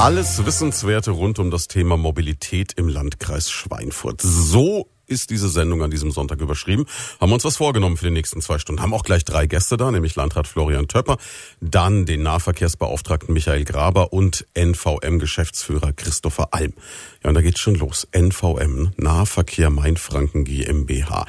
Alles Wissenswerte rund um das Thema Mobilität im Landkreis Schweinfurt. So ist diese Sendung an diesem Sonntag überschrieben. Haben uns was vorgenommen für die nächsten zwei Stunden. Haben auch gleich drei Gäste da, nämlich Landrat Florian Töpper, dann den Nahverkehrsbeauftragten Michael Graber und NVM-Geschäftsführer Christopher Alm. Ja, und da geht's schon los. NVM, Nahverkehr Mainfranken GmbH.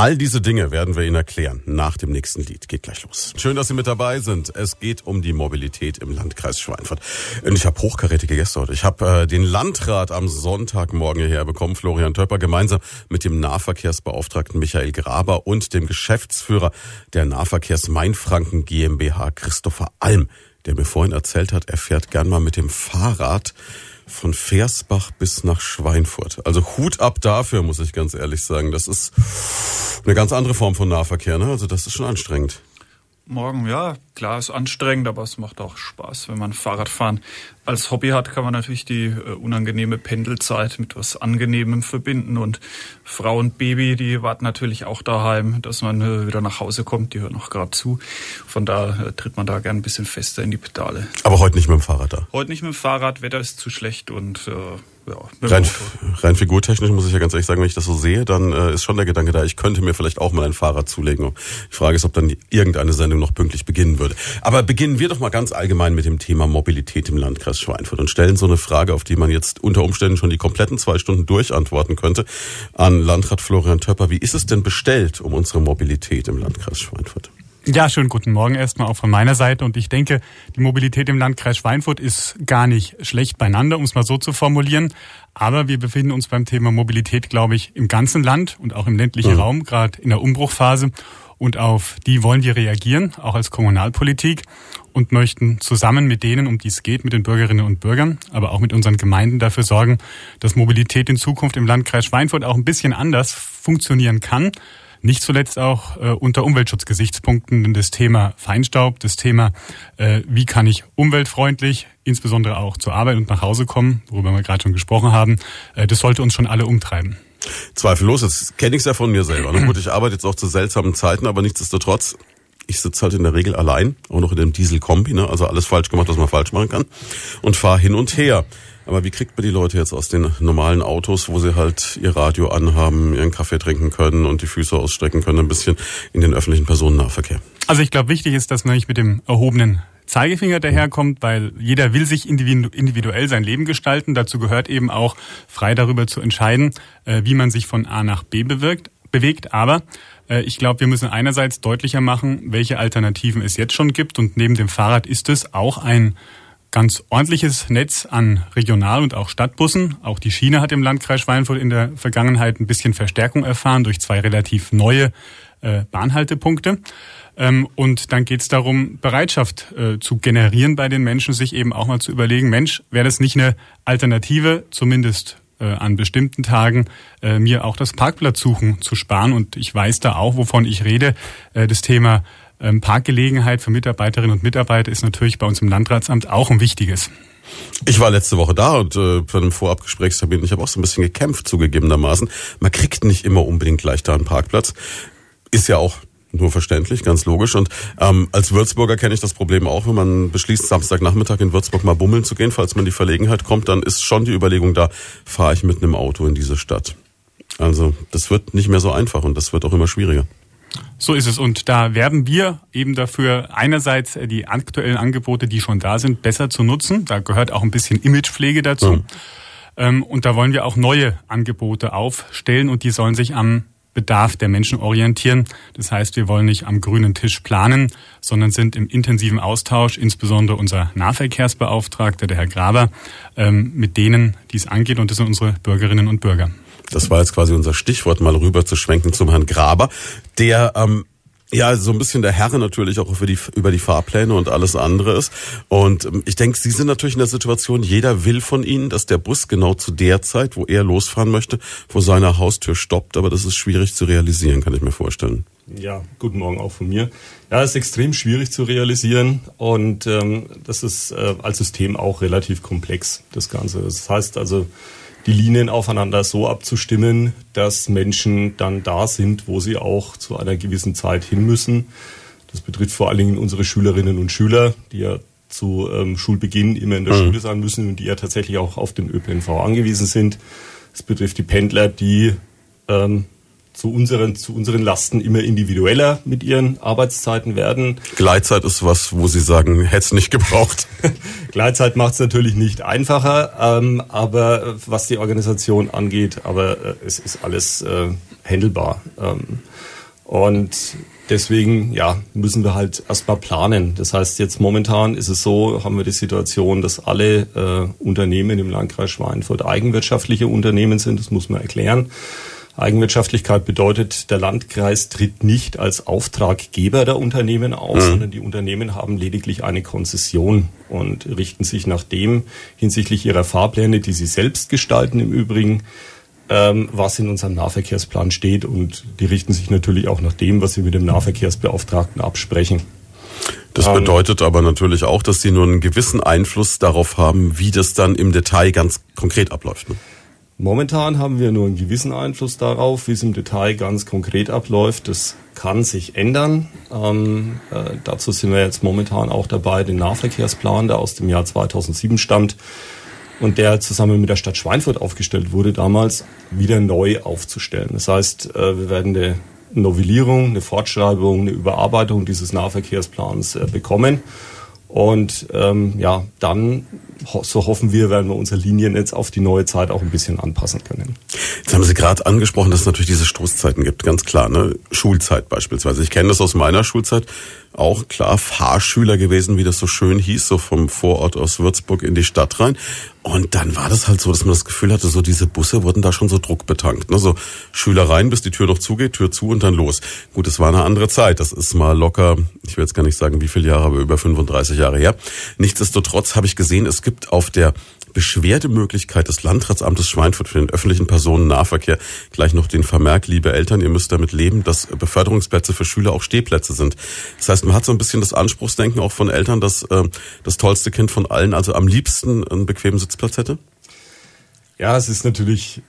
All diese Dinge werden wir Ihnen erklären nach dem nächsten Lied. Geht gleich los. Schön, dass Sie mit dabei sind. Es geht um die Mobilität im Landkreis Schweinfurt. Und ich habe hochkarätige Gäste heute. Ich habe äh, den Landrat am Sonntagmorgen hierher bekommen, Florian Töpper, gemeinsam mit dem Nahverkehrsbeauftragten Michael Graber und dem Geschäftsführer der Nahverkehrs Mainfranken GmbH, Christopher Alm, der mir vorhin erzählt hat, er fährt gern mal mit dem Fahrrad von Versbach bis nach Schweinfurt. Also Hut ab dafür, muss ich ganz ehrlich sagen. Das ist eine ganz andere Form von Nahverkehr. Ne? Also das ist schon anstrengend. Morgen, ja, klar, ist anstrengend, aber es macht auch Spaß, wenn man Fahrradfahren als Hobby hat, kann man natürlich die äh, unangenehme Pendelzeit mit was Angenehmem verbinden. Und Frau und Baby, die warten natürlich auch daheim, dass man äh, wieder nach Hause kommt. Die hören auch gerade zu. Von da äh, tritt man da gern ein bisschen fester in die Pedale. Aber heute nicht mit dem Fahrrad da? Heute nicht mit dem Fahrrad, Wetter ist zu schlecht und äh, ja, rein, rein figurtechnisch muss ich ja ganz ehrlich sagen, wenn ich das so sehe, dann äh, ist schon der Gedanke da, ich könnte mir vielleicht auch mal ein Fahrrad zulegen. Die Frage ist, ob dann irgendeine Sendung noch pünktlich beginnen würde. Aber beginnen wir doch mal ganz allgemein mit dem Thema Mobilität im Landkreis Schweinfurt und stellen so eine Frage, auf die man jetzt unter Umständen schon die kompletten zwei Stunden durchantworten könnte, an Landrat Florian Töpper. Wie ist es denn bestellt um unsere Mobilität im Landkreis Schweinfurt? Ja, schönen guten Morgen erstmal auch von meiner Seite. Und ich denke, die Mobilität im Landkreis Schweinfurt ist gar nicht schlecht beieinander, um es mal so zu formulieren. Aber wir befinden uns beim Thema Mobilität, glaube ich, im ganzen Land und auch im ländlichen mhm. Raum, gerade in der Umbruchphase. Und auf die wollen wir reagieren, auch als Kommunalpolitik und möchten zusammen mit denen, um die es geht, mit den Bürgerinnen und Bürgern, aber auch mit unseren Gemeinden dafür sorgen, dass Mobilität in Zukunft im Landkreis Schweinfurt auch ein bisschen anders funktionieren kann nicht zuletzt auch äh, unter Umweltschutzgesichtspunkten das Thema Feinstaub, das Thema, äh, wie kann ich umweltfreundlich, insbesondere auch zur Arbeit und nach Hause kommen, worüber wir gerade schon gesprochen haben, äh, das sollte uns schon alle umtreiben. Zweifellos, das kenne ich ja von mir selber. Ne? Gut, ich arbeite jetzt auch zu seltsamen Zeiten, aber nichtsdestotrotz, ich sitze halt in der Regel allein, auch noch in dem Dieselkombi, ne? also alles falsch gemacht, was man falsch machen kann, und fahre hin und her. Aber wie kriegt man die Leute jetzt aus den normalen Autos, wo sie halt ihr Radio anhaben, ihren Kaffee trinken können und die Füße ausstrecken können, ein bisschen in den öffentlichen Personennahverkehr? Also ich glaube, wichtig ist, dass man nicht mit dem erhobenen Zeigefinger daherkommt, weil jeder will sich individuell sein Leben gestalten. Dazu gehört eben auch frei darüber zu entscheiden, äh, wie man sich von A nach B bewirkt, bewegt. Aber äh, ich glaube, wir müssen einerseits deutlicher machen, welche Alternativen es jetzt schon gibt. Und neben dem Fahrrad ist es auch ein ganz ordentliches Netz an Regional- und auch Stadtbussen. Auch die Schiene hat im Landkreis Schweinfurt in der Vergangenheit ein bisschen Verstärkung erfahren durch zwei relativ neue äh, Bahnhaltepunkte. Ähm, und dann geht es darum, Bereitschaft äh, zu generieren bei den Menschen, sich eben auch mal zu überlegen, Mensch, wäre das nicht eine Alternative, zumindest äh, an bestimmten Tagen mir auch das Parkplatz suchen zu sparen. Und ich weiß da auch, wovon ich rede. Das Thema ähm, Parkgelegenheit für Mitarbeiterinnen und Mitarbeiter ist natürlich bei uns im Landratsamt auch ein wichtiges. Ich war letzte Woche da und äh, für einen Vorabgesprächstermin, ich habe auch so ein bisschen gekämpft zugegebenermaßen. Man kriegt nicht immer unbedingt gleich da einen Parkplatz. Ist ja auch nur verständlich, ganz logisch. Und ähm, als Würzburger kenne ich das Problem auch, wenn man beschließt, Samstagnachmittag in Würzburg mal bummeln zu gehen, falls man die Verlegenheit kommt, dann ist schon die Überlegung da, fahre ich mit einem Auto in diese Stadt. Also das wird nicht mehr so einfach und das wird auch immer schwieriger. So ist es. Und da werben wir eben dafür, einerseits die aktuellen Angebote, die schon da sind, besser zu nutzen. Da gehört auch ein bisschen Imagepflege dazu. Ja. Ähm, und da wollen wir auch neue Angebote aufstellen und die sollen sich am Bedarf der Menschen orientieren. Das heißt, wir wollen nicht am grünen Tisch planen, sondern sind im intensiven Austausch, insbesondere unser Nahverkehrsbeauftragter, der Herr Graber, ähm, mit denen, die es angeht, und das sind unsere Bürgerinnen und Bürger. Das war jetzt quasi unser Stichwort, mal rüber zu schwenken zum Herrn Graber, der ähm, ja, so ein bisschen der Herr natürlich auch über die, über die Fahrpläne und alles andere ist. Und ähm, ich denke, Sie sind natürlich in der Situation, jeder will von Ihnen, dass der Bus genau zu der Zeit, wo er losfahren möchte, vor seiner Haustür stoppt. Aber das ist schwierig zu realisieren, kann ich mir vorstellen. Ja, guten Morgen auch von mir. Ja, ist extrem schwierig zu realisieren und ähm, das ist äh, als System auch relativ komplex, das Ganze. Das heißt also, die Linien aufeinander so abzustimmen, dass Menschen dann da sind, wo sie auch zu einer gewissen Zeit hin müssen. Das betrifft vor allen Dingen unsere Schülerinnen und Schüler, die ja zu ähm, Schulbeginn immer in der mhm. Schule sein müssen und die ja tatsächlich auch auf den ÖPNV angewiesen sind. Es betrifft die Pendler, die ähm, zu unseren, zu unseren Lasten immer individueller mit ihren Arbeitszeiten werden. Gleitzeit ist was, wo Sie sagen, hätte es nicht gebraucht. Gleitzeit macht es natürlich nicht einfacher, ähm, aber äh, was die Organisation angeht, aber äh, es ist alles äh, handelbar. Ähm, und deswegen, ja, müssen wir halt erstmal planen. Das heißt, jetzt momentan ist es so, haben wir die Situation, dass alle äh, Unternehmen im Landkreis Schweinfurt eigenwirtschaftliche Unternehmen sind. Das muss man erklären. Eigenwirtschaftlichkeit bedeutet, der Landkreis tritt nicht als Auftraggeber der Unternehmen auf, mhm. sondern die Unternehmen haben lediglich eine Konzession und richten sich nach dem hinsichtlich ihrer Fahrpläne, die sie selbst gestalten im Übrigen, ähm, was in unserem Nahverkehrsplan steht und die richten sich natürlich auch nach dem, was sie mit dem Nahverkehrsbeauftragten absprechen. Das ähm, bedeutet aber natürlich auch, dass sie nur einen gewissen Einfluss darauf haben, wie das dann im Detail ganz konkret abläuft. Ne? Momentan haben wir nur einen gewissen Einfluss darauf, wie es im Detail ganz konkret abläuft. Das kann sich ändern. Ähm, äh, dazu sind wir jetzt momentan auch dabei, den Nahverkehrsplan, der aus dem Jahr 2007 stammt und der zusammen mit der Stadt Schweinfurt aufgestellt wurde, damals wieder neu aufzustellen. Das heißt, äh, wir werden eine Novellierung, eine Fortschreibung, eine Überarbeitung dieses Nahverkehrsplans äh, bekommen. Und ähm, ja, dann, so hoffen wir, werden wir unser Liniennetz auf die neue Zeit auch ein bisschen anpassen können. Jetzt haben Sie gerade angesprochen, dass es natürlich diese Stoßzeiten gibt, ganz klar. Ne? Schulzeit beispielsweise. Ich kenne das aus meiner Schulzeit auch klar Fahrschüler gewesen, wie das so schön hieß, so vom Vorort aus Würzburg in die Stadt rein. Und dann war das halt so, dass man das Gefühl hatte, so diese Busse wurden da schon so druckbetankt. Ne? So Schüler rein, bis die Tür noch zugeht, Tür zu und dann los. Gut, es war eine andere Zeit. Das ist mal locker, ich will jetzt gar nicht sagen, wie viele Jahre, aber über 35 Jahre her. Nichtsdestotrotz habe ich gesehen, es gibt auf der Beschwerdemöglichkeit des Landratsamtes Schweinfurt für den öffentlichen Personennahverkehr gleich noch den Vermerk, liebe Eltern, ihr müsst damit leben, dass Beförderungsplätze für Schüler auch Stehplätze sind. Das heißt, man hat so ein bisschen das Anspruchsdenken auch von Eltern, dass äh, das tollste Kind von allen also am liebsten einen bequemen Sitzplatz hätte? Ja, es ist natürlich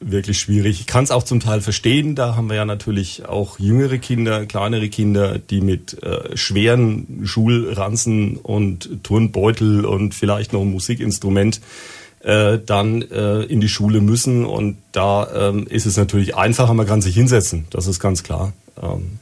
wirklich schwierig. Ich kann es auch zum Teil verstehen. Da haben wir ja natürlich auch jüngere Kinder, kleinere Kinder, die mit äh, schweren Schulranzen und Turnbeutel und vielleicht noch ein Musikinstrument äh, dann äh, in die Schule müssen. Und da ähm, ist es natürlich einfacher, man kann sich hinsetzen. Das ist ganz klar. Ähm,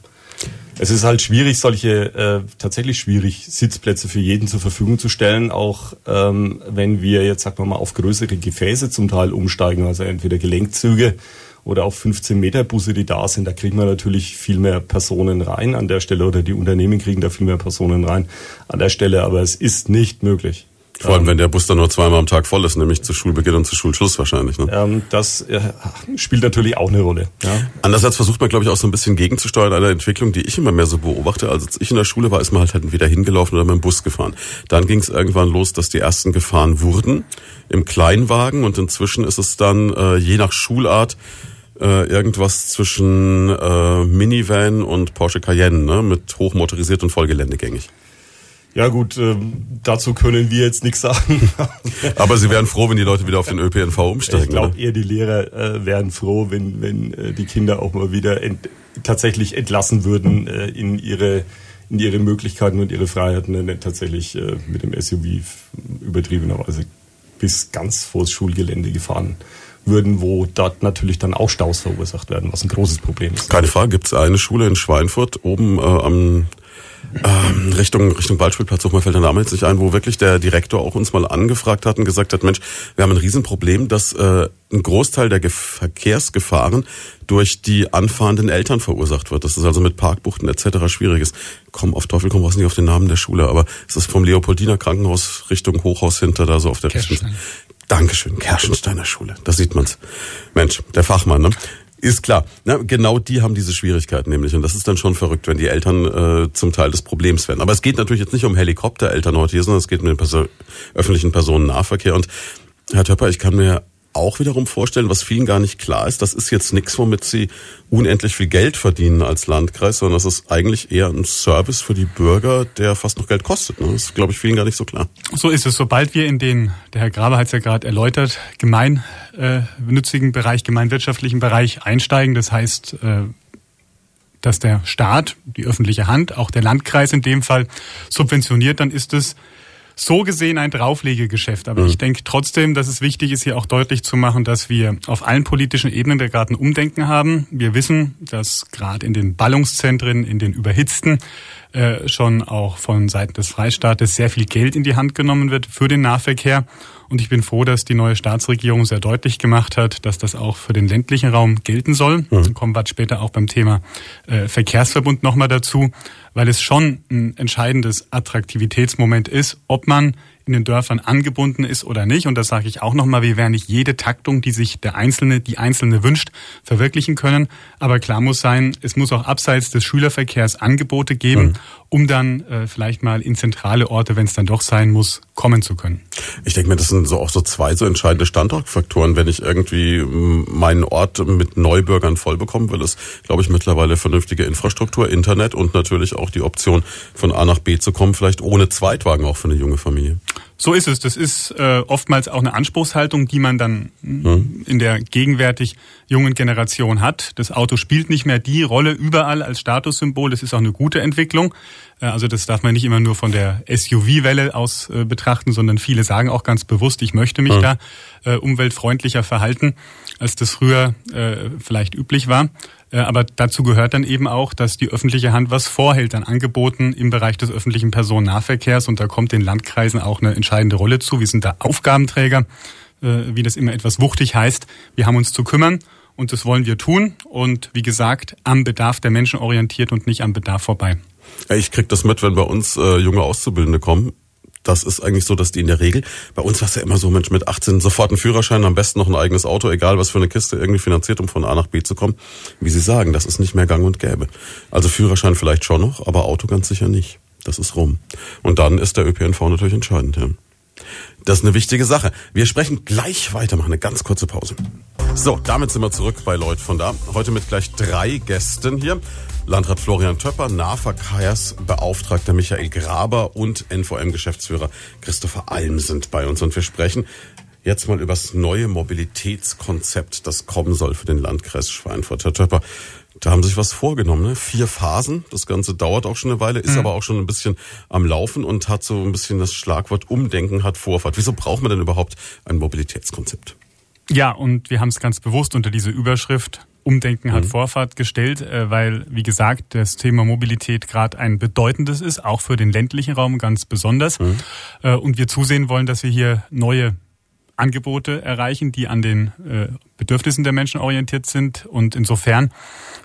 es ist halt schwierig, solche äh, tatsächlich schwierig, Sitzplätze für jeden zur Verfügung zu stellen, auch ähm, wenn wir jetzt, sagen wir mal, auf größere Gefäße zum Teil umsteigen, also entweder Gelenkzüge oder auch 15 Meter Busse, die da sind, da kriegen wir natürlich viel mehr Personen rein an der Stelle oder die Unternehmen kriegen da viel mehr Personen rein an der Stelle, aber es ist nicht möglich. Vor allem, wenn der Bus dann nur zweimal am Tag voll ist, nämlich zu Schulbeginn und zu Schulschluss wahrscheinlich. Ne? Ähm, das äh, spielt natürlich auch eine Rolle. Ja. Andererseits versucht man, glaube ich, auch so ein bisschen gegenzusteuern einer Entwicklung, die ich immer mehr so beobachte. Also als ich in der Schule war, ist man halt, halt wieder hingelaufen oder mit dem Bus gefahren. Dann ging es irgendwann los, dass die ersten gefahren wurden im Kleinwagen und inzwischen ist es dann äh, je nach Schulart äh, irgendwas zwischen äh, Minivan und Porsche Cayenne ne? mit hochmotorisiert und vollgeländegängig. Ja gut, ähm, dazu können wir jetzt nichts sagen. Aber Sie wären froh, wenn die Leute wieder auf den ÖPNV umsteigen. Ich glaube eher, die Lehrer äh, wären froh, wenn, wenn äh, die Kinder auch mal wieder ent tatsächlich entlassen würden äh, in ihre in ihre Möglichkeiten und ihre Freiheiten, nicht tatsächlich äh, mit dem SUV übertriebenerweise bis ganz vors Schulgelände gefahren würden, wo dort natürlich dann auch Staus verursacht werden, was ein großes Problem ist. Keine Frage, gibt es eine Schule in Schweinfurt oben äh, am ähm, Richtung, Richtung Waldspielplatz, mal fällt der Name jetzt nicht ein, wo wirklich der Direktor auch uns mal angefragt hat und gesagt hat, Mensch, wir haben ein Riesenproblem, dass äh, ein Großteil der Ge Verkehrsgefahren durch die anfahrenden Eltern verursacht wird. Das ist also mit Parkbuchten etc. schwierig ist. Komm, auf Teufel komm raus nicht auf den Namen der Schule, aber es ist vom Leopoldiner Krankenhaus Richtung Hochhaus hinter da so auf der Dankeschön, Kerschensteiner Schule. Da sieht man's. Mensch, der Fachmann, ne? Ist klar. Na, genau die haben diese Schwierigkeiten nämlich. Und das ist dann schon verrückt, wenn die Eltern äh, zum Teil des Problems werden. Aber es geht natürlich jetzt nicht um Helikoptereltern heute hier, sondern es geht um den Perso öffentlichen Personennahverkehr. Und Herr Töpper, ich kann mir auch wiederum vorstellen, was vielen gar nicht klar ist, das ist jetzt nichts, womit sie unendlich viel Geld verdienen als Landkreis, sondern das ist eigentlich eher ein Service für die Bürger, der fast noch Geld kostet. Das ist, glaube ich, vielen gar nicht so klar. So ist es. Sobald wir in den, der Herr Graber hat es ja gerade erläutert, gemeinnützigen Bereich, gemeinwirtschaftlichen Bereich einsteigen, das heißt, äh, dass der Staat, die öffentliche Hand, auch der Landkreis in dem Fall subventioniert, dann ist es so gesehen ein Drauflegegeschäft. Aber mhm. ich denke trotzdem, dass es wichtig ist, hier auch deutlich zu machen, dass wir auf allen politischen Ebenen der gerade ein Umdenken haben. Wir wissen, dass gerade in den Ballungszentren, in den überhitzten, äh, schon auch von Seiten des Freistaates sehr viel Geld in die Hand genommen wird für den Nahverkehr. Und ich bin froh, dass die neue Staatsregierung sehr deutlich gemacht hat, dass das auch für den ländlichen Raum gelten soll. Mhm. Dann kommen wir später auch beim Thema äh, Verkehrsverbund nochmal dazu, weil es schon ein entscheidendes Attraktivitätsmoment ist, ob man in den Dörfern angebunden ist oder nicht. Und das sage ich auch nochmal, wir werden nicht jede Taktung, die sich der Einzelne, die Einzelne wünscht, verwirklichen können. Aber klar muss sein, es muss auch abseits des Schülerverkehrs Angebote geben, mhm. Um dann äh, vielleicht mal in zentrale Orte, wenn es dann doch sein muss, kommen zu können. Ich denke mir, das sind so auch so zwei so entscheidende Standortfaktoren. Wenn ich irgendwie meinen Ort mit Neubürgern voll bekommen will, ist, glaube ich, mittlerweile vernünftige Infrastruktur, Internet und natürlich auch die Option, von A nach B zu kommen, vielleicht ohne Zweitwagen auch für eine junge Familie. So ist es. Das ist äh, oftmals auch eine Anspruchshaltung, die man dann mhm. in der gegenwärtig jungen Generation hat. Das Auto spielt nicht mehr die Rolle überall als Statussymbol. Das ist auch eine gute Entwicklung. Äh, also das darf man nicht immer nur von der SUV-Welle aus äh, betrachten, sondern viele sagen auch ganz bewusst, ich möchte mich mhm. da äh, umweltfreundlicher verhalten, als das früher äh, vielleicht üblich war. Äh, aber dazu gehört dann eben auch, dass die öffentliche Hand was vorhält an Angeboten im Bereich des öffentlichen Personennahverkehrs. Und da kommt den Landkreisen auch eine entscheidende Rolle zu. Wir sind da Aufgabenträger, äh, wie das immer etwas wuchtig heißt. Wir haben uns zu kümmern und das wollen wir tun. Und wie gesagt, am Bedarf der Menschen orientiert und nicht am Bedarf vorbei. Ich krieg das mit, wenn bei uns äh, junge Auszubildende kommen das ist eigentlich so, dass die in der Regel, bei uns war es ja immer so, Mensch, mit 18 sofort einen Führerschein, am besten noch ein eigenes Auto, egal was für eine Kiste irgendwie finanziert, um von A nach B zu kommen. Wie Sie sagen, das ist nicht mehr gang und gäbe. Also Führerschein vielleicht schon noch, aber Auto ganz sicher nicht. Das ist rum. Und dann ist der ÖPNV natürlich entscheidend. Ja. Das ist eine wichtige Sache. Wir sprechen gleich weiter, machen eine ganz kurze Pause. So, damit sind wir zurück bei Leut von da. Heute mit gleich drei Gästen hier. Landrat Florian Töpper, Nahverkehrsbeauftragter Michael Graber und NVM-Geschäftsführer Christopher Alm sind bei uns. Und wir sprechen jetzt mal über das neue Mobilitätskonzept, das kommen soll für den Landkreis Schweinfurt. Herr Töpper, da haben sich was vorgenommen, ne? Vier Phasen. Das Ganze dauert auch schon eine Weile, ist mhm. aber auch schon ein bisschen am Laufen und hat so ein bisschen das Schlagwort Umdenken hat Vorfahrt. Wieso braucht man denn überhaupt ein Mobilitätskonzept? Ja, und wir haben es ganz bewusst unter diese Überschrift Umdenken hat mhm. Vorfahrt gestellt, äh, weil, wie gesagt, das Thema Mobilität gerade ein bedeutendes ist, auch für den ländlichen Raum ganz besonders. Mhm. Äh, und wir zusehen wollen, dass wir hier neue Angebote erreichen, die an den äh, Bedürfnissen der Menschen orientiert sind. Und insofern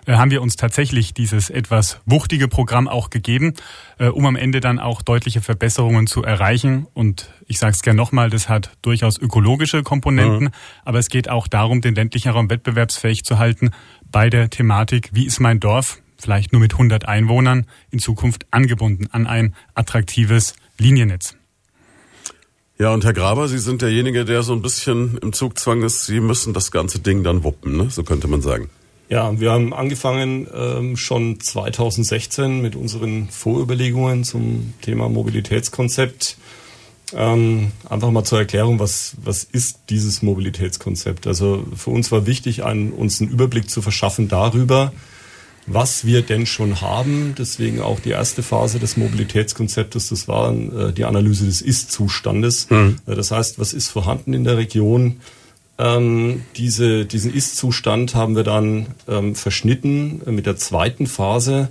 äh, haben wir uns tatsächlich dieses etwas wuchtige Programm auch gegeben, äh, um am Ende dann auch deutliche Verbesserungen zu erreichen. Und ich sage es gerne nochmal, das hat durchaus ökologische Komponenten, mhm. aber es geht auch darum, den ländlichen Raum wettbewerbsfähig zu halten bei der Thematik, wie ist mein Dorf, vielleicht nur mit 100 Einwohnern, in Zukunft angebunden an ein attraktives Liniennetz. Ja, und Herr Graber, Sie sind derjenige, der so ein bisschen im Zugzwang ist. Sie müssen das ganze Ding dann wuppen, ne? so könnte man sagen. Ja, wir haben angefangen ähm, schon 2016 mit unseren Vorüberlegungen zum Thema Mobilitätskonzept. Ähm, einfach mal zur Erklärung, was, was ist dieses Mobilitätskonzept? Also für uns war wichtig, einen, uns einen Überblick zu verschaffen darüber, was wir denn schon haben. Deswegen auch die erste Phase des Mobilitätskonzeptes, das war äh, die Analyse des Ist-Zustandes. Mhm. Äh, das heißt, was ist vorhanden in der Region? Ähm, diese, diesen Ist-Zustand haben wir dann ähm, verschnitten mit der zweiten Phase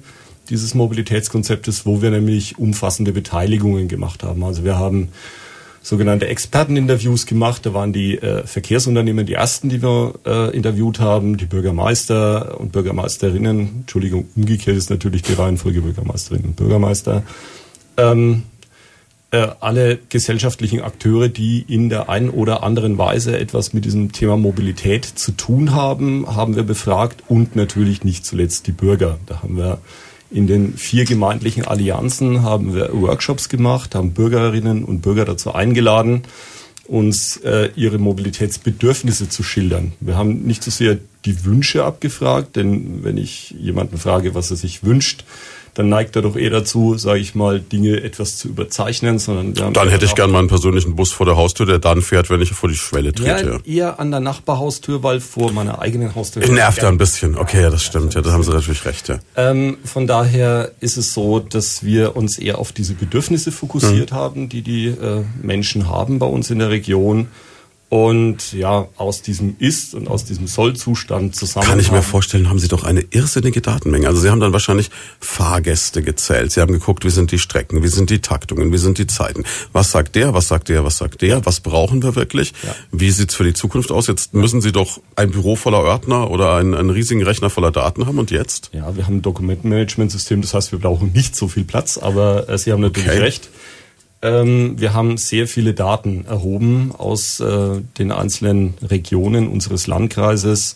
dieses Mobilitätskonzeptes, wo wir nämlich umfassende Beteiligungen gemacht haben. Also wir haben sogenannte Experteninterviews gemacht. Da waren die äh, Verkehrsunternehmen die ersten, die wir äh, interviewt haben, die Bürgermeister und Bürgermeisterinnen. Entschuldigung, umgekehrt ist natürlich die Reihenfolge Bürgermeisterinnen und Bürgermeister. Ähm, äh, alle gesellschaftlichen Akteure, die in der einen oder anderen Weise etwas mit diesem Thema Mobilität zu tun haben, haben wir befragt und natürlich nicht zuletzt die Bürger. Da haben wir in den vier gemeindlichen Allianzen haben wir Workshops gemacht, haben Bürgerinnen und Bürger dazu eingeladen, uns äh, ihre Mobilitätsbedürfnisse zu schildern. Wir haben nicht so sehr die Wünsche abgefragt, denn wenn ich jemanden frage, was er sich wünscht, dann neigt er doch eher dazu, sage ich mal, Dinge etwas zu überzeichnen, sondern haben dann hätte ich gern mal einen persönlichen Bus vor der Haustür, der dann fährt, wenn ich vor die Schwelle trete. Ja, eher an der Nachbarhaustür, weil vor meiner eigenen Haustür. Nervt ja ein bisschen. Okay, ja, das stimmt. Ja, da haben Sie natürlich recht. Ja. Ähm, von daher ist es so, dass wir uns eher auf diese Bedürfnisse fokussiert mhm. haben, die die äh, Menschen haben bei uns in der Region und ja, aus diesem Ist- und aus diesem Soll-Zustand zusammen. Kann ich mir vorstellen, haben Sie doch eine irrsinnige Datenmenge. Also Sie haben dann wahrscheinlich Fahrgäste gezählt. Sie haben geguckt, wie sind die Strecken, wie sind die Taktungen, wie sind die Zeiten. Was sagt der, was sagt der, was sagt der, was brauchen wir wirklich? Ja. Wie sieht's für die Zukunft aus? Jetzt müssen Sie doch ein Büro voller Ordner oder einen, einen riesigen Rechner voller Daten haben und jetzt? Ja, wir haben ein Dokumentenmanagementsystem, das heißt, wir brauchen nicht so viel Platz, aber äh, Sie haben natürlich okay. recht. Ähm, wir haben sehr viele Daten erhoben aus äh, den einzelnen Regionen unseres Landkreises.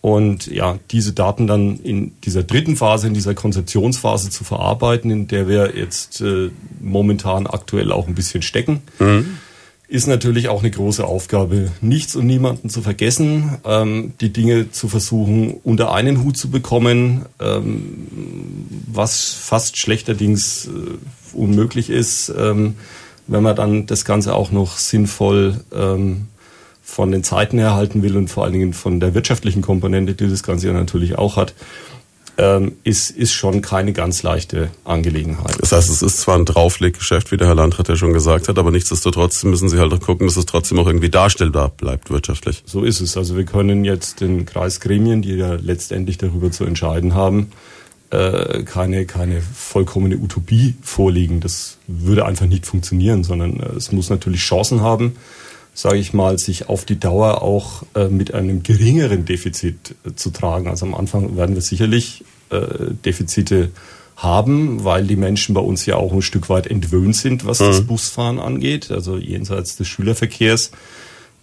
Und ja, diese Daten dann in dieser dritten Phase, in dieser Konzeptionsphase zu verarbeiten, in der wir jetzt äh, momentan aktuell auch ein bisschen stecken, mhm. Ist natürlich auch eine große Aufgabe. Nichts und niemanden zu vergessen, ähm, die Dinge zu versuchen, unter einen Hut zu bekommen, ähm, was fast schlechterdings äh, unmöglich ist, ähm, wenn man dann das Ganze auch noch sinnvoll ähm, von den Zeiten erhalten will und vor allen Dingen von der wirtschaftlichen Komponente, die das Ganze ja natürlich auch hat, ähm, ist, ist schon keine ganz leichte Angelegenheit. Das heißt, es ist zwar ein Draufleggeschäft, wie der Herr Landrat ja schon gesagt hat, aber nichtsdestotrotz müssen Sie halt auch gucken, dass es trotzdem auch irgendwie darstellbar bleibt wirtschaftlich. So ist es. Also wir können jetzt den Kreisgremien, die ja letztendlich darüber zu entscheiden haben, äh, keine, keine vollkommene Utopie vorliegen. Das würde einfach nicht funktionieren, sondern äh, es muss natürlich Chancen haben, sage ich mal, sich auf die Dauer auch äh, mit einem geringeren Defizit äh, zu tragen. Also am Anfang werden wir sicherlich äh, Defizite haben, weil die Menschen bei uns ja auch ein Stück weit entwöhnt sind, was mhm. das Busfahren angeht, also jenseits des Schülerverkehrs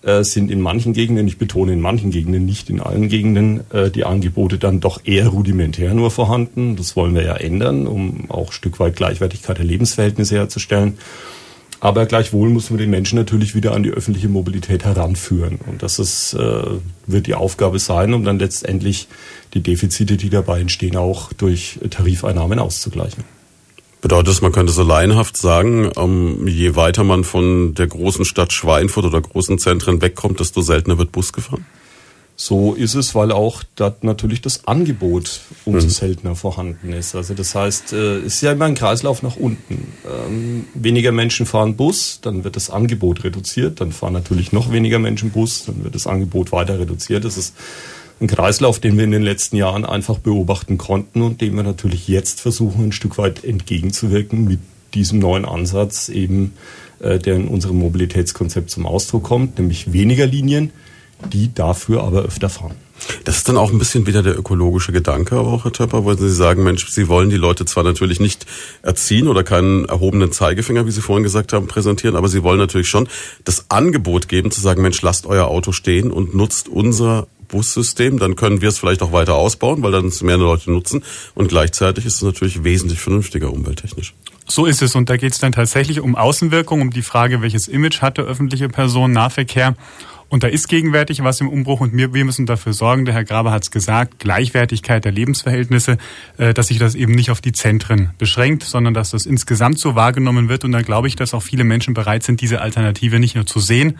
äh, sind in manchen Gegenden, ich betone in manchen Gegenden, nicht in allen Gegenden, äh, die Angebote dann doch eher rudimentär nur vorhanden. Das wollen wir ja ändern, um auch ein Stück weit Gleichwertigkeit der Lebensverhältnisse herzustellen. Aber gleichwohl muss man den Menschen natürlich wieder an die öffentliche Mobilität heranführen. Und das ist, äh, wird die Aufgabe sein, um dann letztendlich die Defizite, die dabei entstehen, auch durch Tarifeinnahmen auszugleichen. Bedeutet das, man könnte so laienhaft sagen, ähm, je weiter man von der großen Stadt Schweinfurt oder großen Zentren wegkommt, desto seltener wird Bus gefahren? So ist es, weil auch dort natürlich das Angebot umso mhm. seltener vorhanden ist. Also das heißt, äh, es ist ja immer ein Kreislauf nach unten. Ähm, weniger Menschen fahren Bus, dann wird das Angebot reduziert, dann fahren natürlich noch weniger Menschen Bus, dann wird das Angebot weiter reduziert. Das ist ein Kreislauf, den wir in den letzten Jahren einfach beobachten konnten und dem wir natürlich jetzt versuchen, ein Stück weit entgegenzuwirken mit diesem neuen Ansatz eben, äh, der in unserem Mobilitätskonzept zum Ausdruck kommt, nämlich weniger Linien, die dafür aber öfter fahren. Das ist dann auch ein bisschen wieder der ökologische Gedanke auch, Herr Töpper, wo Sie sagen, Mensch, Sie wollen die Leute zwar natürlich nicht erziehen oder keinen erhobenen Zeigefinger, wie Sie vorhin gesagt haben, präsentieren, aber Sie wollen natürlich schon das Angebot geben, zu sagen, Mensch, lasst euer Auto stehen und nutzt unser Bussystem, dann können wir es vielleicht auch weiter ausbauen, weil dann es mehr Leute nutzen. Und gleichzeitig ist es natürlich wesentlich vernünftiger umwelttechnisch. So ist es. Und da geht es dann tatsächlich um Außenwirkung, um die Frage, welches Image hat der öffentliche Personennahverkehr. Und da ist gegenwärtig was im Umbruch und wir, wir müssen dafür sorgen, der Herr Graber hat es gesagt, Gleichwertigkeit der Lebensverhältnisse, äh, dass sich das eben nicht auf die Zentren beschränkt, sondern dass das insgesamt so wahrgenommen wird. Und da glaube ich, dass auch viele Menschen bereit sind, diese Alternative nicht nur zu sehen,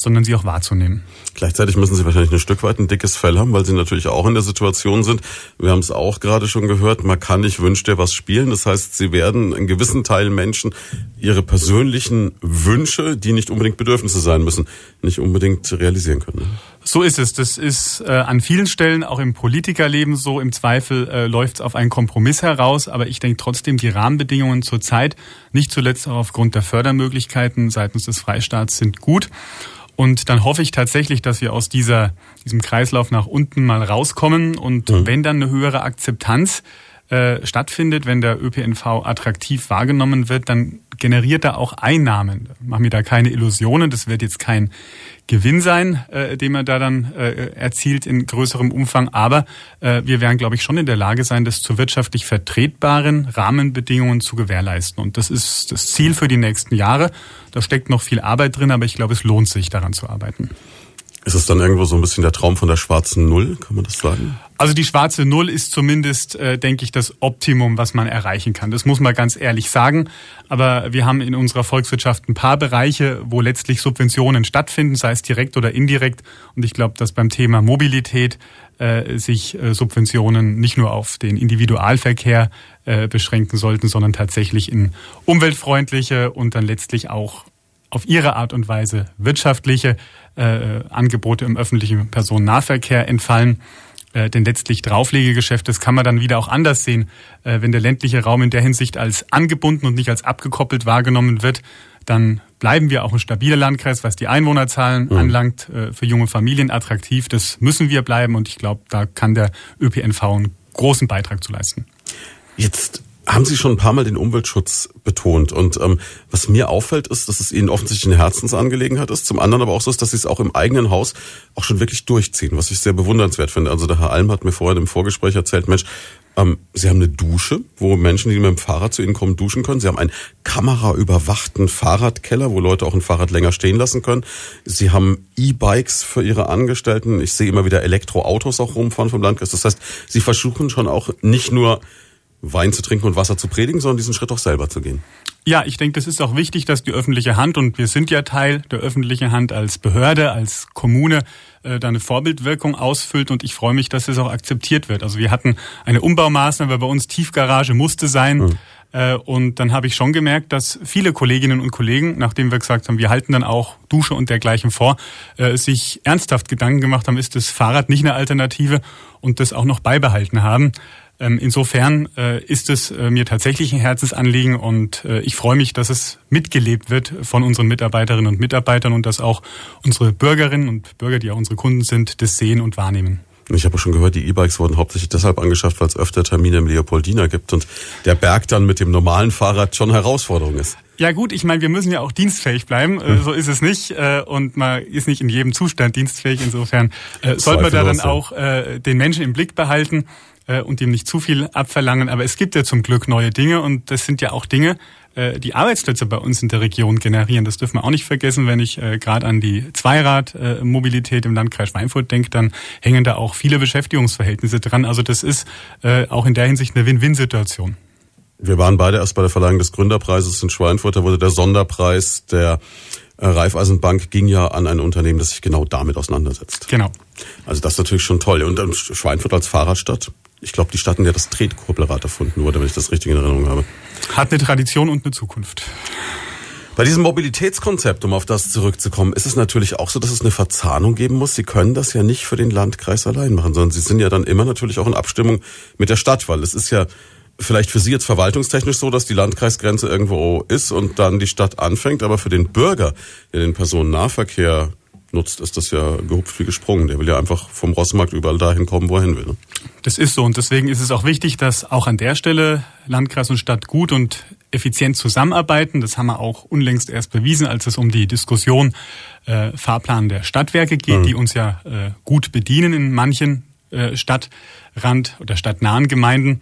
sondern sie auch wahrzunehmen. Gleichzeitig müssen sie wahrscheinlich ein Stück weit ein dickes Fell haben, weil sie natürlich auch in der Situation sind. Wir haben es auch gerade schon gehört, man kann nicht wünscht dir was spielen. Das heißt, sie werden in gewissen Teilen Menschen ihre persönlichen Wünsche, die nicht unbedingt Bedürfnisse sein müssen, nicht unbedingt realisieren können. So ist es. Das ist äh, an vielen Stellen auch im Politikerleben so. Im Zweifel äh, läuft es auf einen Kompromiss heraus. Aber ich denke trotzdem, die Rahmenbedingungen zurzeit, nicht zuletzt auch aufgrund der Fördermöglichkeiten seitens des Freistaats, sind gut. Und dann hoffe ich tatsächlich, dass wir aus dieser, diesem Kreislauf nach unten mal rauskommen und mhm. wenn dann eine höhere Akzeptanz äh, stattfindet, wenn der ÖPNV attraktiv wahrgenommen wird, dann generiert er auch Einnahmen. Mach mir da keine Illusionen, das wird jetzt kein Gewinn sein, äh, den man da dann äh, erzielt in größerem Umfang, aber äh, wir werden, glaube ich, schon in der Lage sein, das zu wirtschaftlich vertretbaren Rahmenbedingungen zu gewährleisten. Und das ist das Ziel für die nächsten Jahre. Da steckt noch viel Arbeit drin, aber ich glaube, es lohnt sich, daran zu arbeiten. Ist es dann irgendwo so ein bisschen der Traum von der schwarzen Null, kann man das sagen? Also die schwarze Null ist zumindest, äh, denke ich, das Optimum, was man erreichen kann. Das muss man ganz ehrlich sagen. Aber wir haben in unserer Volkswirtschaft ein paar Bereiche, wo letztlich Subventionen stattfinden, sei es direkt oder indirekt. Und ich glaube, dass beim Thema Mobilität äh, sich äh, Subventionen nicht nur auf den Individualverkehr äh, beschränken sollten, sondern tatsächlich in umweltfreundliche und dann letztlich auch auf ihre Art und Weise wirtschaftliche äh, Angebote im öffentlichen Personennahverkehr entfallen. Äh, denn letztlich Drauflegegeschäft, das kann man dann wieder auch anders sehen, äh, wenn der ländliche Raum in der Hinsicht als angebunden und nicht als abgekoppelt wahrgenommen wird, dann bleiben wir auch ein stabiler Landkreis, was die Einwohnerzahlen mhm. anlangt, äh, für junge Familien attraktiv. Das müssen wir bleiben und ich glaube, da kann der ÖPNV einen großen Beitrag zu leisten. Jetzt haben Sie schon ein paar Mal den Umweltschutz betont. Und ähm, was mir auffällt, ist, dass es Ihnen offensichtlich eine Herzensangelegenheit ist. Zum anderen aber auch so ist, dass Sie es auch im eigenen Haus auch schon wirklich durchziehen, was ich sehr bewundernswert finde. Also der Herr Alm hat mir vorher im Vorgespräch erzählt, Mensch, ähm, Sie haben eine Dusche, wo Menschen, die mit dem Fahrrad zu Ihnen kommen, duschen können. Sie haben einen kameraüberwachten Fahrradkeller, wo Leute auch ein Fahrrad länger stehen lassen können. Sie haben E-Bikes für Ihre Angestellten. Ich sehe immer wieder Elektroautos auch rumfahren vom Landkreis. Das heißt, Sie versuchen schon auch nicht nur Wein zu trinken und Wasser zu predigen, sondern diesen Schritt auch selber zu gehen. Ja, ich denke, das ist auch wichtig, dass die öffentliche Hand, und wir sind ja Teil der öffentlichen Hand als Behörde, als Kommune, äh, da eine Vorbildwirkung ausfüllt und ich freue mich, dass es auch akzeptiert wird. Also wir hatten eine Umbaumaßnahme, bei uns Tiefgarage musste sein. Mhm. Und dann habe ich schon gemerkt, dass viele Kolleginnen und Kollegen, nachdem wir gesagt haben, wir halten dann auch Dusche und dergleichen vor, äh, sich ernsthaft Gedanken gemacht haben, ist das Fahrrad nicht eine Alternative und das auch noch beibehalten haben. Ähm, insofern äh, ist es äh, mir tatsächlich ein Herzensanliegen und äh, ich freue mich, dass es mitgelebt wird von unseren Mitarbeiterinnen und Mitarbeitern und dass auch unsere Bürgerinnen und Bürger, die auch unsere Kunden sind, das sehen und wahrnehmen. Ich habe schon gehört, die E-Bikes wurden hauptsächlich deshalb angeschafft, weil es öfter Termine im Leopoldiner gibt und der Berg dann mit dem normalen Fahrrad schon Herausforderung ist. Ja gut, ich meine, wir müssen ja auch dienstfähig bleiben. Hm. So ist es nicht. Und man ist nicht in jedem Zustand dienstfähig. Insofern sollte man da dann auch den Menschen im Blick behalten äh, und ihm nicht zu viel abverlangen. Aber es gibt ja zum Glück neue Dinge und das sind ja auch Dinge, äh, die Arbeitsplätze bei uns in der Region generieren. Das dürfen wir auch nicht vergessen. Wenn ich äh, gerade an die Zweiradmobilität im Landkreis Schweinfurt denke, dann hängen da auch viele Beschäftigungsverhältnisse dran. Also das ist äh, auch in der Hinsicht eine Win-Win-Situation. Wir waren beide erst bei der Verleihung des Gründerpreises in Schweinfurt. Da wurde der Sonderpreis der Raiffeisenbank ging ja an ein Unternehmen, das sich genau damit auseinandersetzt. Genau. Also das ist natürlich schon toll. Und ähm, Schweinfurt als Fahrradstadt, ich glaube, die Stadt, in der das Tretkurbelrad erfunden wurde, wenn ich das richtig in Erinnerung habe. Hat eine Tradition und eine Zukunft. Bei diesem Mobilitätskonzept, um auf das zurückzukommen, ist es natürlich auch so, dass es eine Verzahnung geben muss. Sie können das ja nicht für den Landkreis allein machen, sondern Sie sind ja dann immer natürlich auch in Abstimmung mit der Stadt, weil es ist ja vielleicht für Sie jetzt verwaltungstechnisch so, dass die Landkreisgrenze irgendwo ist und dann die Stadt anfängt, aber für den Bürger, der den Personennahverkehr nutzt, ist das ja gehupft wie gesprungen. Der will ja einfach vom Rossmarkt überall dahin kommen, wo er hin will. Ne? Das ist so und deswegen ist es auch wichtig, dass auch an der Stelle Landkreis und Stadt gut und effizient zusammenarbeiten. Das haben wir auch unlängst erst bewiesen, als es um die Diskussion äh, Fahrplan der Stadtwerke geht, mhm. die uns ja äh, gut bedienen in manchen äh, Stadtrand oder stadtnahen Gemeinden.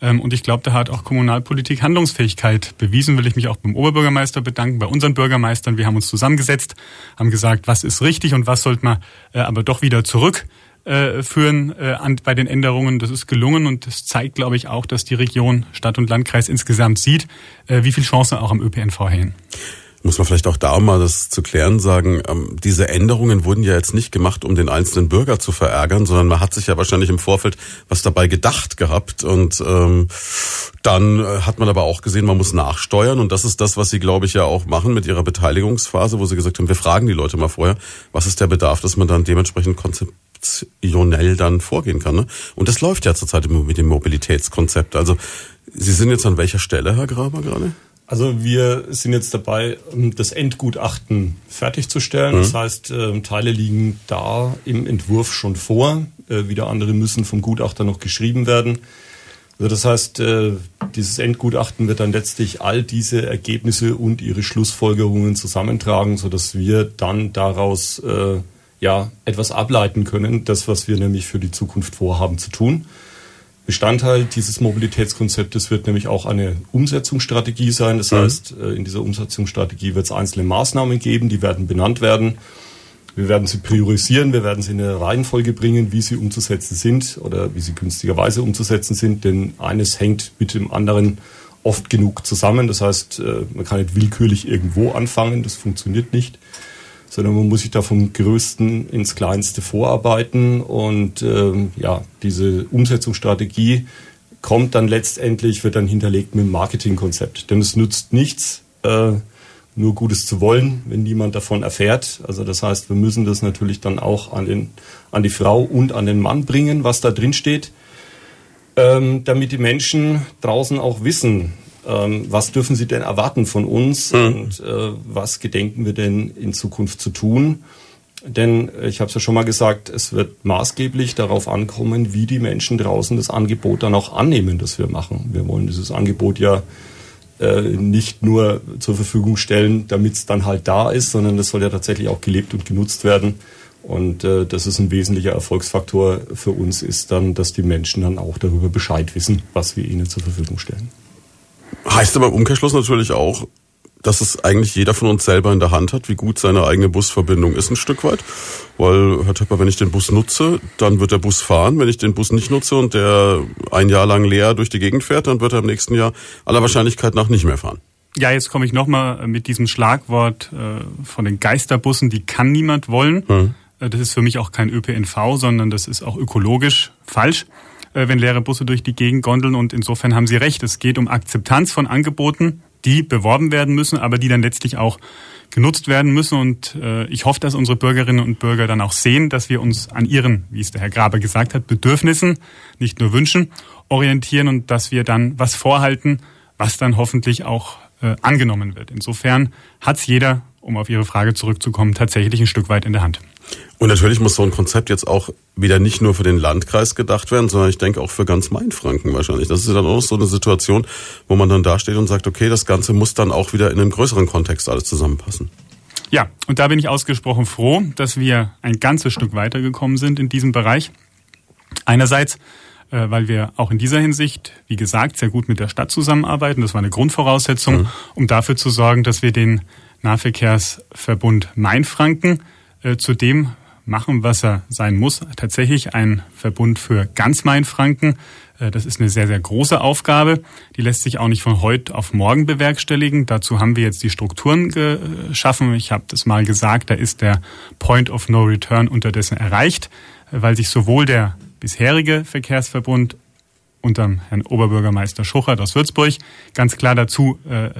Ähm, und ich glaube, da hat auch Kommunalpolitik Handlungsfähigkeit bewiesen. Will ich mich auch beim Oberbürgermeister bedanken, bei unseren Bürgermeistern. Wir haben uns zusammengesetzt, haben gesagt, was ist richtig und was sollte man äh, aber doch wieder zurück äh, bei den Änderungen. Das ist gelungen und das zeigt, glaube ich, auch, dass die Region, Stadt und Landkreis insgesamt sieht, wie viel Chancen auch am ÖPNV hängen muss man vielleicht auch da mal das zu klären sagen, ähm, diese Änderungen wurden ja jetzt nicht gemacht, um den einzelnen Bürger zu verärgern, sondern man hat sich ja wahrscheinlich im Vorfeld was dabei gedacht gehabt und ähm, dann äh, hat man aber auch gesehen, man muss nachsteuern und das ist das, was Sie, glaube ich, ja auch machen mit Ihrer Beteiligungsphase, wo Sie gesagt haben, wir fragen die Leute mal vorher, was ist der Bedarf, dass man dann dementsprechend konzeptionell dann vorgehen kann. Ne? Und das läuft ja zurzeit mit dem Mobilitätskonzept. Also Sie sind jetzt an welcher Stelle, Herr Graber, gerade? Also wir sind jetzt dabei, das Endgutachten fertigzustellen. Mhm. Das heißt, ähm, Teile liegen da im Entwurf schon vor. Äh, wieder andere müssen vom Gutachter noch geschrieben werden. Also das heißt, äh, dieses Endgutachten wird dann letztlich all diese Ergebnisse und ihre Schlussfolgerungen zusammentragen, sodass wir dann daraus äh, ja etwas ableiten können, das was wir nämlich für die Zukunft vorhaben zu tun. Bestandteil dieses Mobilitätskonzeptes wird nämlich auch eine Umsetzungsstrategie sein. Das mhm. heißt, äh, in dieser Umsetzungsstrategie wird es einzelne Maßnahmen geben, die werden benannt werden. Wir werden sie priorisieren, wir werden sie in eine Reihenfolge bringen, wie sie umzusetzen sind oder wie sie günstigerweise umzusetzen sind, denn eines hängt mit dem anderen oft genug zusammen. Das heißt, äh, man kann nicht willkürlich irgendwo anfangen, das funktioniert nicht, sondern man muss sich da vom Größten ins Kleinste vorarbeiten und ähm, ja, diese Umsetzungsstrategie kommt dann letztendlich, wird dann hinterlegt mit dem Marketingkonzept. Denn es nützt nichts, äh, nur Gutes zu wollen, wenn niemand davon erfährt. Also das heißt, wir müssen das natürlich dann auch an, den, an die Frau und an den Mann bringen, was da drin steht, ähm, damit die Menschen draußen auch wissen, ähm, was dürfen sie denn erwarten von uns mhm. und äh, was gedenken wir denn in Zukunft zu tun. Denn ich habe es ja schon mal gesagt, es wird maßgeblich darauf ankommen, wie die Menschen draußen das Angebot dann auch annehmen, das wir machen. Wir wollen dieses Angebot ja äh, nicht nur zur Verfügung stellen, damit es dann halt da ist, sondern es soll ja tatsächlich auch gelebt und genutzt werden. Und äh, das ist ein wesentlicher Erfolgsfaktor für uns, ist dann, dass die Menschen dann auch darüber Bescheid wissen, was wir ihnen zur Verfügung stellen. Heißt aber im Umkehrschluss natürlich auch, dass es eigentlich jeder von uns selber in der Hand hat, wie gut seine eigene Busverbindung ist ein Stück weit. Weil, Herr Töpper, wenn ich den Bus nutze, dann wird der Bus fahren. Wenn ich den Bus nicht nutze und der ein Jahr lang leer durch die Gegend fährt, dann wird er im nächsten Jahr aller Wahrscheinlichkeit nach nicht mehr fahren. Ja, jetzt komme ich nochmal mit diesem Schlagwort äh, von den Geisterbussen, die kann niemand wollen. Hm. Äh, das ist für mich auch kein ÖPNV, sondern das ist auch ökologisch falsch äh, wenn leere Busse durch die Gegend gondeln. Und insofern haben Sie recht. Es geht um Akzeptanz von Angeboten, die beworben werden müssen, aber die dann letztlich auch genutzt werden müssen. Und äh, ich hoffe, dass unsere Bürgerinnen und Bürger dann auch sehen, dass wir uns an ihren, wie es der Herr Graber gesagt hat, Bedürfnissen, nicht nur Wünschen, orientieren und dass wir dann was vorhalten, was dann hoffentlich auch äh, angenommen wird. Insofern hat's jeder, um auf Ihre Frage zurückzukommen, tatsächlich ein Stück weit in der Hand. Und natürlich muss so ein Konzept jetzt auch wieder nicht nur für den Landkreis gedacht werden, sondern ich denke auch für ganz Mainfranken wahrscheinlich. Das ist dann auch so eine Situation, wo man dann dasteht und sagt, okay, das Ganze muss dann auch wieder in einem größeren Kontext alles zusammenpassen. Ja, und da bin ich ausgesprochen froh, dass wir ein ganzes Stück weitergekommen sind in diesem Bereich. Einerseits, äh, weil wir auch in dieser Hinsicht, wie gesagt, sehr gut mit der Stadt zusammenarbeiten. Das war eine Grundvoraussetzung, mhm. um dafür zu sorgen, dass wir den Nahverkehrsverbund Mainfranken äh, zu dem machen, was er sein muss. Tatsächlich ein Verbund für ganz Mainfranken. Äh, das ist eine sehr, sehr große Aufgabe. Die lässt sich auch nicht von heute auf morgen bewerkstelligen. Dazu haben wir jetzt die Strukturen geschaffen. Ich habe das mal gesagt, da ist der Point of No Return unterdessen erreicht, weil sich sowohl der bisherige Verkehrsverbund unter Herrn Oberbürgermeister Schuchert aus Würzburg ganz klar dazu äh,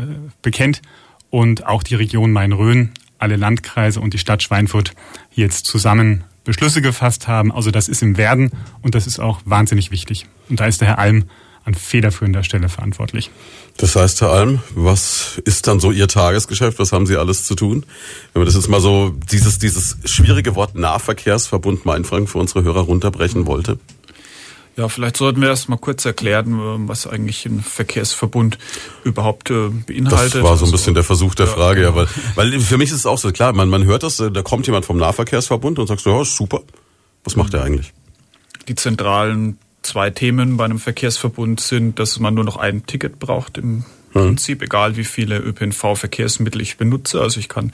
bekennt und auch die Region Main-Rhön alle Landkreise und die Stadt Schweinfurt jetzt zusammen Beschlüsse gefasst haben. Also das ist im Werden und das ist auch wahnsinnig wichtig. Und da ist der Herr Alm an federführender Stelle verantwortlich. Das heißt, Herr Alm, was ist dann so Ihr Tagesgeschäft? Was haben Sie alles zu tun? Wenn man das jetzt mal so, dieses, dieses schwierige Wort Nahverkehrsverbund Mainfranken für unsere Hörer runterbrechen wollte. Ja, vielleicht sollten wir erst mal kurz erklären, ähm, was eigentlich ein Verkehrsverbund überhaupt äh, beinhaltet. Das war so ein bisschen der Versuch der Frage, ja, weil, weil für mich ist es auch so klar, man, man hört das, äh, da kommt jemand vom Nahverkehrsverbund und sagt so, ja, super. Was macht er eigentlich? Die zentralen zwei Themen bei einem Verkehrsverbund sind, dass man nur noch ein Ticket braucht im Mhm. Prinzip, egal wie viele ÖPNV-Verkehrsmittel ich benutze. Also ich kann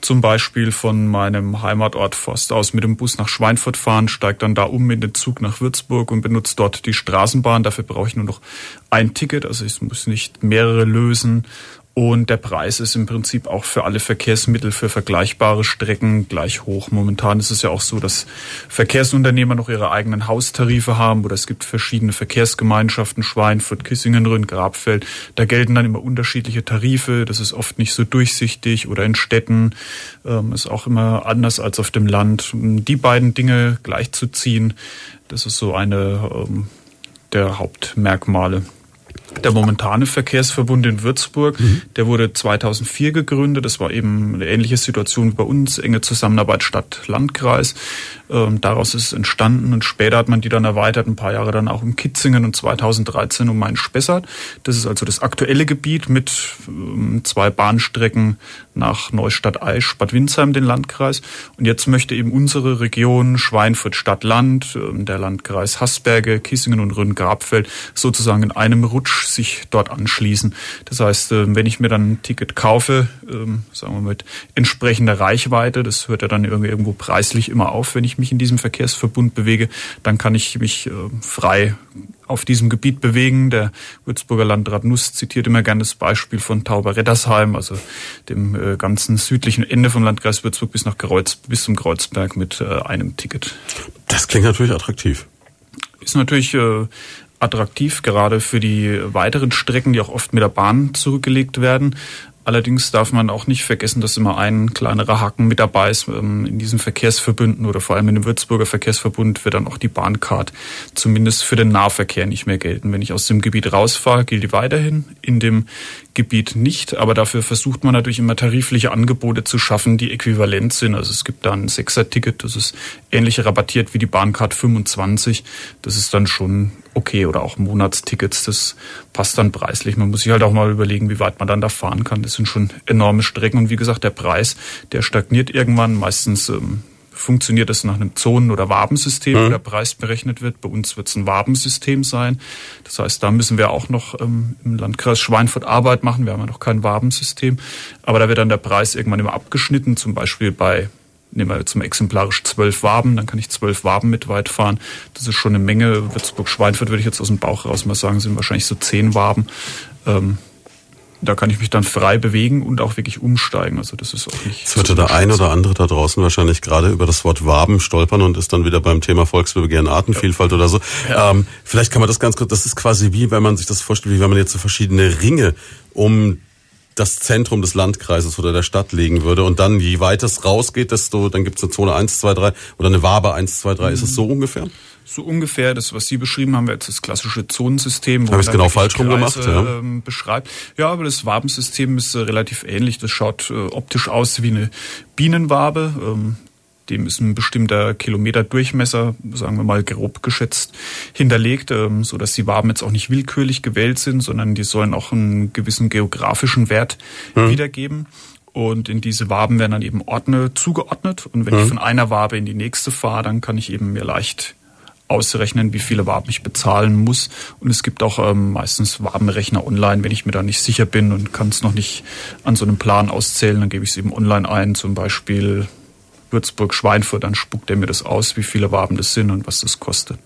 zum Beispiel von meinem Heimatort Forst aus mit dem Bus nach Schweinfurt fahren, steige dann da um in den Zug nach Würzburg und benutze dort die Straßenbahn. Dafür brauche ich nur noch ein Ticket, also ich muss nicht mehrere lösen und der Preis ist im Prinzip auch für alle Verkehrsmittel für vergleichbare Strecken gleich hoch. Momentan ist es ja auch so, dass Verkehrsunternehmer noch ihre eigenen Haustarife haben oder es gibt verschiedene Verkehrsgemeinschaften, Schweinfurt, Kissingenrünn, Grabfeld. Da gelten dann immer unterschiedliche Tarife. Das ist oft nicht so durchsichtig oder in Städten ähm, ist auch immer anders als auf dem Land. Die beiden Dinge gleichzuziehen, das ist so eine ähm, der Hauptmerkmale. Der momentane Verkehrsverbund in Würzburg, mhm. der wurde 2004 gegründet. Das war eben eine ähnliche Situation wie bei uns, enge Zusammenarbeit Stadt-Landkreis. Ähm, daraus ist es entstanden und später hat man die dann erweitert, ein paar Jahre dann auch um Kitzingen und 2013 um Main-Spessart. Das ist also das aktuelle Gebiet mit ähm, zwei Bahnstrecken nach Neustadt-Aisch, Bad Windsheim, den Landkreis. Und jetzt möchte eben unsere Region Schweinfurt Stadt-Land, ähm, der Landkreis Haßberge, Kissingen und Rhön-Grabfeld sozusagen in einem Rutsch sich dort anschließen. Das heißt, ähm, wenn ich mir dann ein Ticket kaufe, ähm, sagen wir mit entsprechender Reichweite, das hört ja dann irgendwo preislich immer auf, wenn ich mich in diesem Verkehrsverbund bewege, dann kann ich mich frei auf diesem Gebiet bewegen. Der Würzburger Landrat Nuss zitiert immer gerne das Beispiel von Tauber-Reddersheim, also dem äh, ganzen südlichen Ende vom Landkreis Würzburg bis nach Kreuz, bis zum Kreuzberg mit äh, einem Ticket. Das klingt natürlich attraktiv. Ist natürlich äh, attraktiv, gerade für die weiteren Strecken, die auch oft mit der Bahn zurückgelegt werden. Allerdings darf man auch nicht vergessen, dass immer ein kleinerer Haken mit dabei ist. Ähm, in diesen Verkehrsverbünden oder vor allem in dem Würzburger Verkehrsverbund wird dann auch die Bahncard zumindest für den Nahverkehr nicht mehr gelten. Wenn ich aus dem Gebiet rausfahre, gilt die weiterhin. In dem Gebiet nicht, aber dafür versucht man natürlich immer tarifliche Angebote zu schaffen, die äquivalent sind. Also es gibt da ein Sechser-Ticket, das ist ähnlich rabattiert wie die Bahncard 25. Das ist dann schon okay oder auch Monatstickets, das passt dann preislich. Man muss sich halt auch mal überlegen, wie weit man dann da fahren kann. Das sind schon enorme Strecken und wie gesagt, der Preis, der stagniert irgendwann. Meistens ähm, funktioniert das nach einem Zonen- oder Wabensystem, mhm. wo der Preis berechnet wird. Bei uns wird es ein Wabensystem sein. Das heißt, da müssen wir auch noch ähm, im Landkreis Schweinfurt Arbeit machen. Wir haben ja noch kein Wabensystem. Aber da wird dann der Preis irgendwann immer abgeschnitten, zum Beispiel bei nehmen wir zum exemplarisch zwölf Waben, dann kann ich zwölf Waben mit weit fahren. Das ist schon eine Menge. Würzburg-Schweinfurt würde ich jetzt aus dem Bauch raus mal sagen, sind wahrscheinlich so zehn Waben. Ähm, da kann ich mich dann frei bewegen und auch wirklich umsteigen. Also das ist auch nicht. Jetzt wird so der ein oder andere da draußen wahrscheinlich gerade über das Wort Waben stolpern und ist dann wieder beim Thema Volksbegehren Artenvielfalt ja. oder so. Ja. Ähm, vielleicht kann man das ganz kurz, das ist quasi wie, wenn man sich das vorstellt, wie wenn man jetzt so verschiedene Ringe um das Zentrum des Landkreises oder der Stadt legen würde und dann je weiter es rausgeht, desto, dann gibt es eine Zone 1, 2, 3 oder eine Wabe 1, 2, 3. Mhm. Ist es so ungefähr? So ungefähr, das, was Sie beschrieben haben, jetzt das klassische Zonensystem. Habe ich es genau falsch rum gemacht? Ja. Ähm, beschreibt. Ja, aber das Wabensystem ist äh, relativ ähnlich. Das schaut äh, optisch aus wie eine Bienenwabe. Ähm, dem ist ein bestimmter Kilometerdurchmesser, sagen wir mal grob geschätzt, hinterlegt, ähm, so dass die Waben jetzt auch nicht willkürlich gewählt sind, sondern die sollen auch einen gewissen geografischen Wert mhm. wiedergeben. Und in diese Waben werden dann eben Ordner zugeordnet. Und wenn mhm. ich von einer Wabe in die nächste fahre, dann kann ich eben mir leicht ausrechnen, wie viele Waben ich bezahlen muss. Und es gibt auch ähm, meistens Wabenrechner online, wenn ich mir da nicht sicher bin und kann es noch nicht an so einem Plan auszählen, dann gebe ich es eben online ein, zum Beispiel Würzburg, Schweinfurt, dann spuckt er mir das aus, wie viele Waben das sind und was das kostet.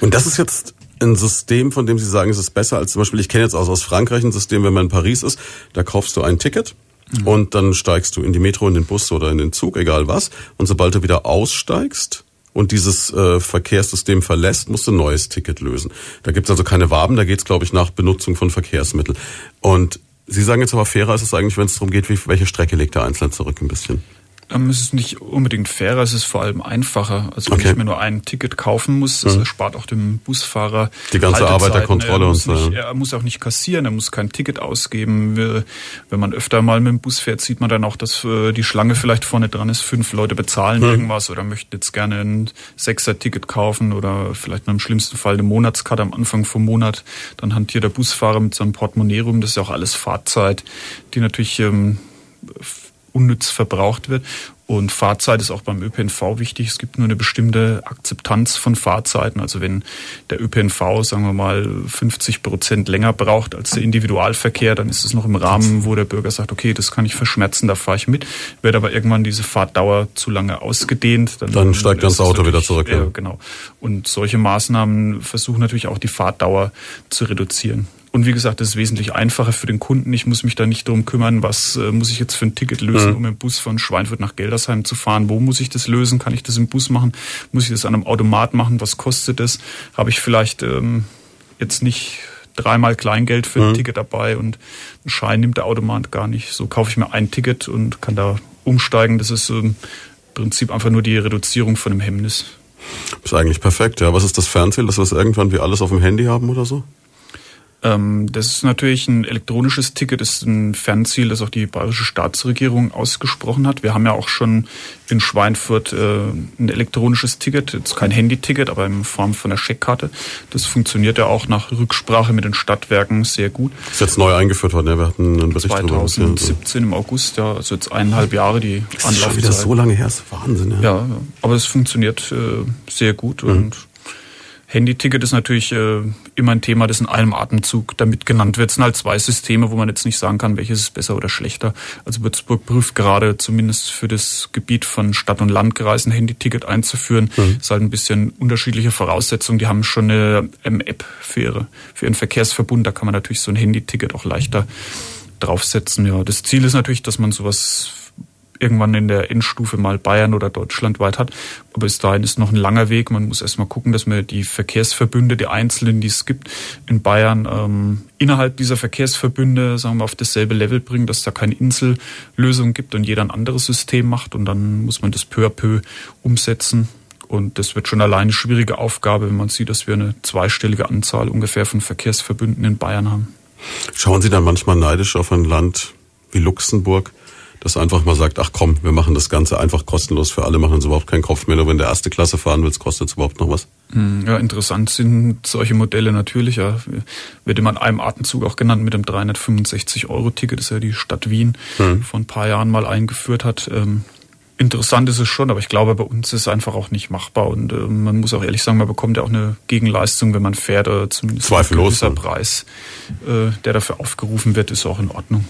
Und das ist jetzt ein System, von dem Sie sagen, es ist besser als zum Beispiel, ich kenne jetzt auch aus Frankreich ein System, wenn man in Paris ist, da kaufst du ein Ticket mhm. und dann steigst du in die Metro, in den Bus oder in den Zug, egal was. Und sobald du wieder aussteigst, und dieses äh, Verkehrssystem verlässt, musst du ein neues Ticket lösen. Da gibt's also keine Waben, da geht's, glaube ich, nach Benutzung von Verkehrsmitteln. Und Sie sagen jetzt aber fairer ist es eigentlich, wenn es darum geht, wie, welche Strecke legt der Einzelne zurück ein bisschen. Ähm, es ist nicht unbedingt fairer, es ist vor allem einfacher. Also wenn okay. ich mir nur ein Ticket kaufen muss, das mhm. erspart auch dem Busfahrer die ganze Arbeit der Kontrolle und so. Nicht, er muss auch nicht kassieren, er muss kein Ticket ausgeben. Wenn man öfter mal mit dem Bus fährt, sieht man dann auch, dass äh, die Schlange vielleicht vorne dran ist. Fünf Leute bezahlen mhm. irgendwas oder möchten jetzt gerne ein Sechser-Ticket kaufen oder vielleicht nur im schlimmsten Fall eine Monatskarte am Anfang vom Monat. Dann hantiert der Busfahrer mit seinem Portemonnaie rum. Das ist ja auch alles Fahrzeit, die natürlich ähm, unnütz verbraucht wird. Und Fahrzeit ist auch beim ÖPNV wichtig. Es gibt nur eine bestimmte Akzeptanz von Fahrzeiten. Also wenn der ÖPNV, sagen wir mal, 50 Prozent länger braucht als der Individualverkehr, dann ist es noch im Rahmen, wo der Bürger sagt, okay, das kann ich verschmerzen, da fahre ich mit. Wird aber irgendwann diese Fahrtdauer zu lange ausgedehnt, dann, dann steigt das Auto wieder zurück. Ja, genau. Und solche Maßnahmen versuchen natürlich auch die Fahrtdauer zu reduzieren. Und wie gesagt, das ist wesentlich einfacher für den Kunden. Ich muss mich da nicht darum kümmern, was äh, muss ich jetzt für ein Ticket lösen, mhm. um im Bus von Schweinfurt nach Geldersheim zu fahren. Wo muss ich das lösen? Kann ich das im Bus machen? Muss ich das an einem Automat machen? Was kostet das? Habe ich vielleicht ähm, jetzt nicht dreimal Kleingeld für ein mhm. Ticket dabei und einen Schein nimmt der Automat gar nicht. So kaufe ich mir ein Ticket und kann da umsteigen. Das ist ähm, im Prinzip einfach nur die Reduzierung von einem Hemmnis. Ist eigentlich perfekt, ja. Was ist das Fernziel, dass wir es irgendwann wie alles auf dem Handy haben oder so? Ähm, das ist natürlich ein elektronisches Ticket, das ist ein Fernziel, das auch die bayerische Staatsregierung ausgesprochen hat. Wir haben ja auch schon in Schweinfurt äh, ein elektronisches Ticket, jetzt kein Handy-Ticket, aber in Form von einer Scheckkarte. Das funktioniert ja auch nach Rücksprache mit den Stadtwerken sehr gut. Das ist jetzt neu eingeführt worden, ja, wir hatten einen Bericht 2017 im August, ja, also jetzt eineinhalb Jahre die das Anlaufzeit. Ist schon wieder so lange her, das ist Wahnsinn. Ja, ja aber es funktioniert äh, sehr gut mhm. und Handyticket ist natürlich äh, immer ein Thema, das in einem Atemzug damit genannt wird. Es sind halt zwei Systeme, wo man jetzt nicht sagen kann, welches ist besser oder schlechter. Also Würzburg prüft gerade zumindest für das Gebiet von Stadt- und Landkreis ein Handyticket einzuführen. Mhm. Das ist halt ein bisschen unterschiedliche Voraussetzungen. Die haben schon eine M-App für, ihre, für ihren Verkehrsverbund. Da kann man natürlich so ein Handyticket auch leichter draufsetzen. Ja, das Ziel ist natürlich, dass man sowas irgendwann in der Endstufe mal Bayern oder deutschlandweit hat. Aber bis dahin ist noch ein langer Weg. Man muss erstmal gucken, dass man die Verkehrsverbünde, die einzelnen, die es gibt in Bayern, ähm, innerhalb dieser Verkehrsverbünde, sagen wir, auf dasselbe Level bringen, dass da keine Insellösung gibt und jeder ein anderes System macht. Und dann muss man das peu à peu umsetzen. Und das wird schon alleine eine schwierige Aufgabe, wenn man sieht, dass wir eine zweistellige Anzahl ungefähr von Verkehrsverbünden in Bayern haben. Schauen Sie dann manchmal neidisch auf ein Land wie Luxemburg, das einfach mal sagt, ach komm, wir machen das Ganze einfach kostenlos für alle, machen uns überhaupt keinen Kopf mehr. Nur wenn der erste Klasse fahren willst, kostet es überhaupt noch was. Hm, ja, interessant sind solche Modelle natürlich. Ja. Wird immer in einem Atemzug auch genannt mit dem 365-Euro-Ticket, das ja die Stadt Wien hm. vor ein paar Jahren mal eingeführt hat. Ähm, interessant ist es schon, aber ich glaube, bei uns ist es einfach auch nicht machbar. Und äh, man muss auch ehrlich sagen, man bekommt ja auch eine Gegenleistung, wenn man fährt, oder zumindest Zweifellos, ein gewisser Preis, äh, der dafür aufgerufen wird, ist auch in Ordnung.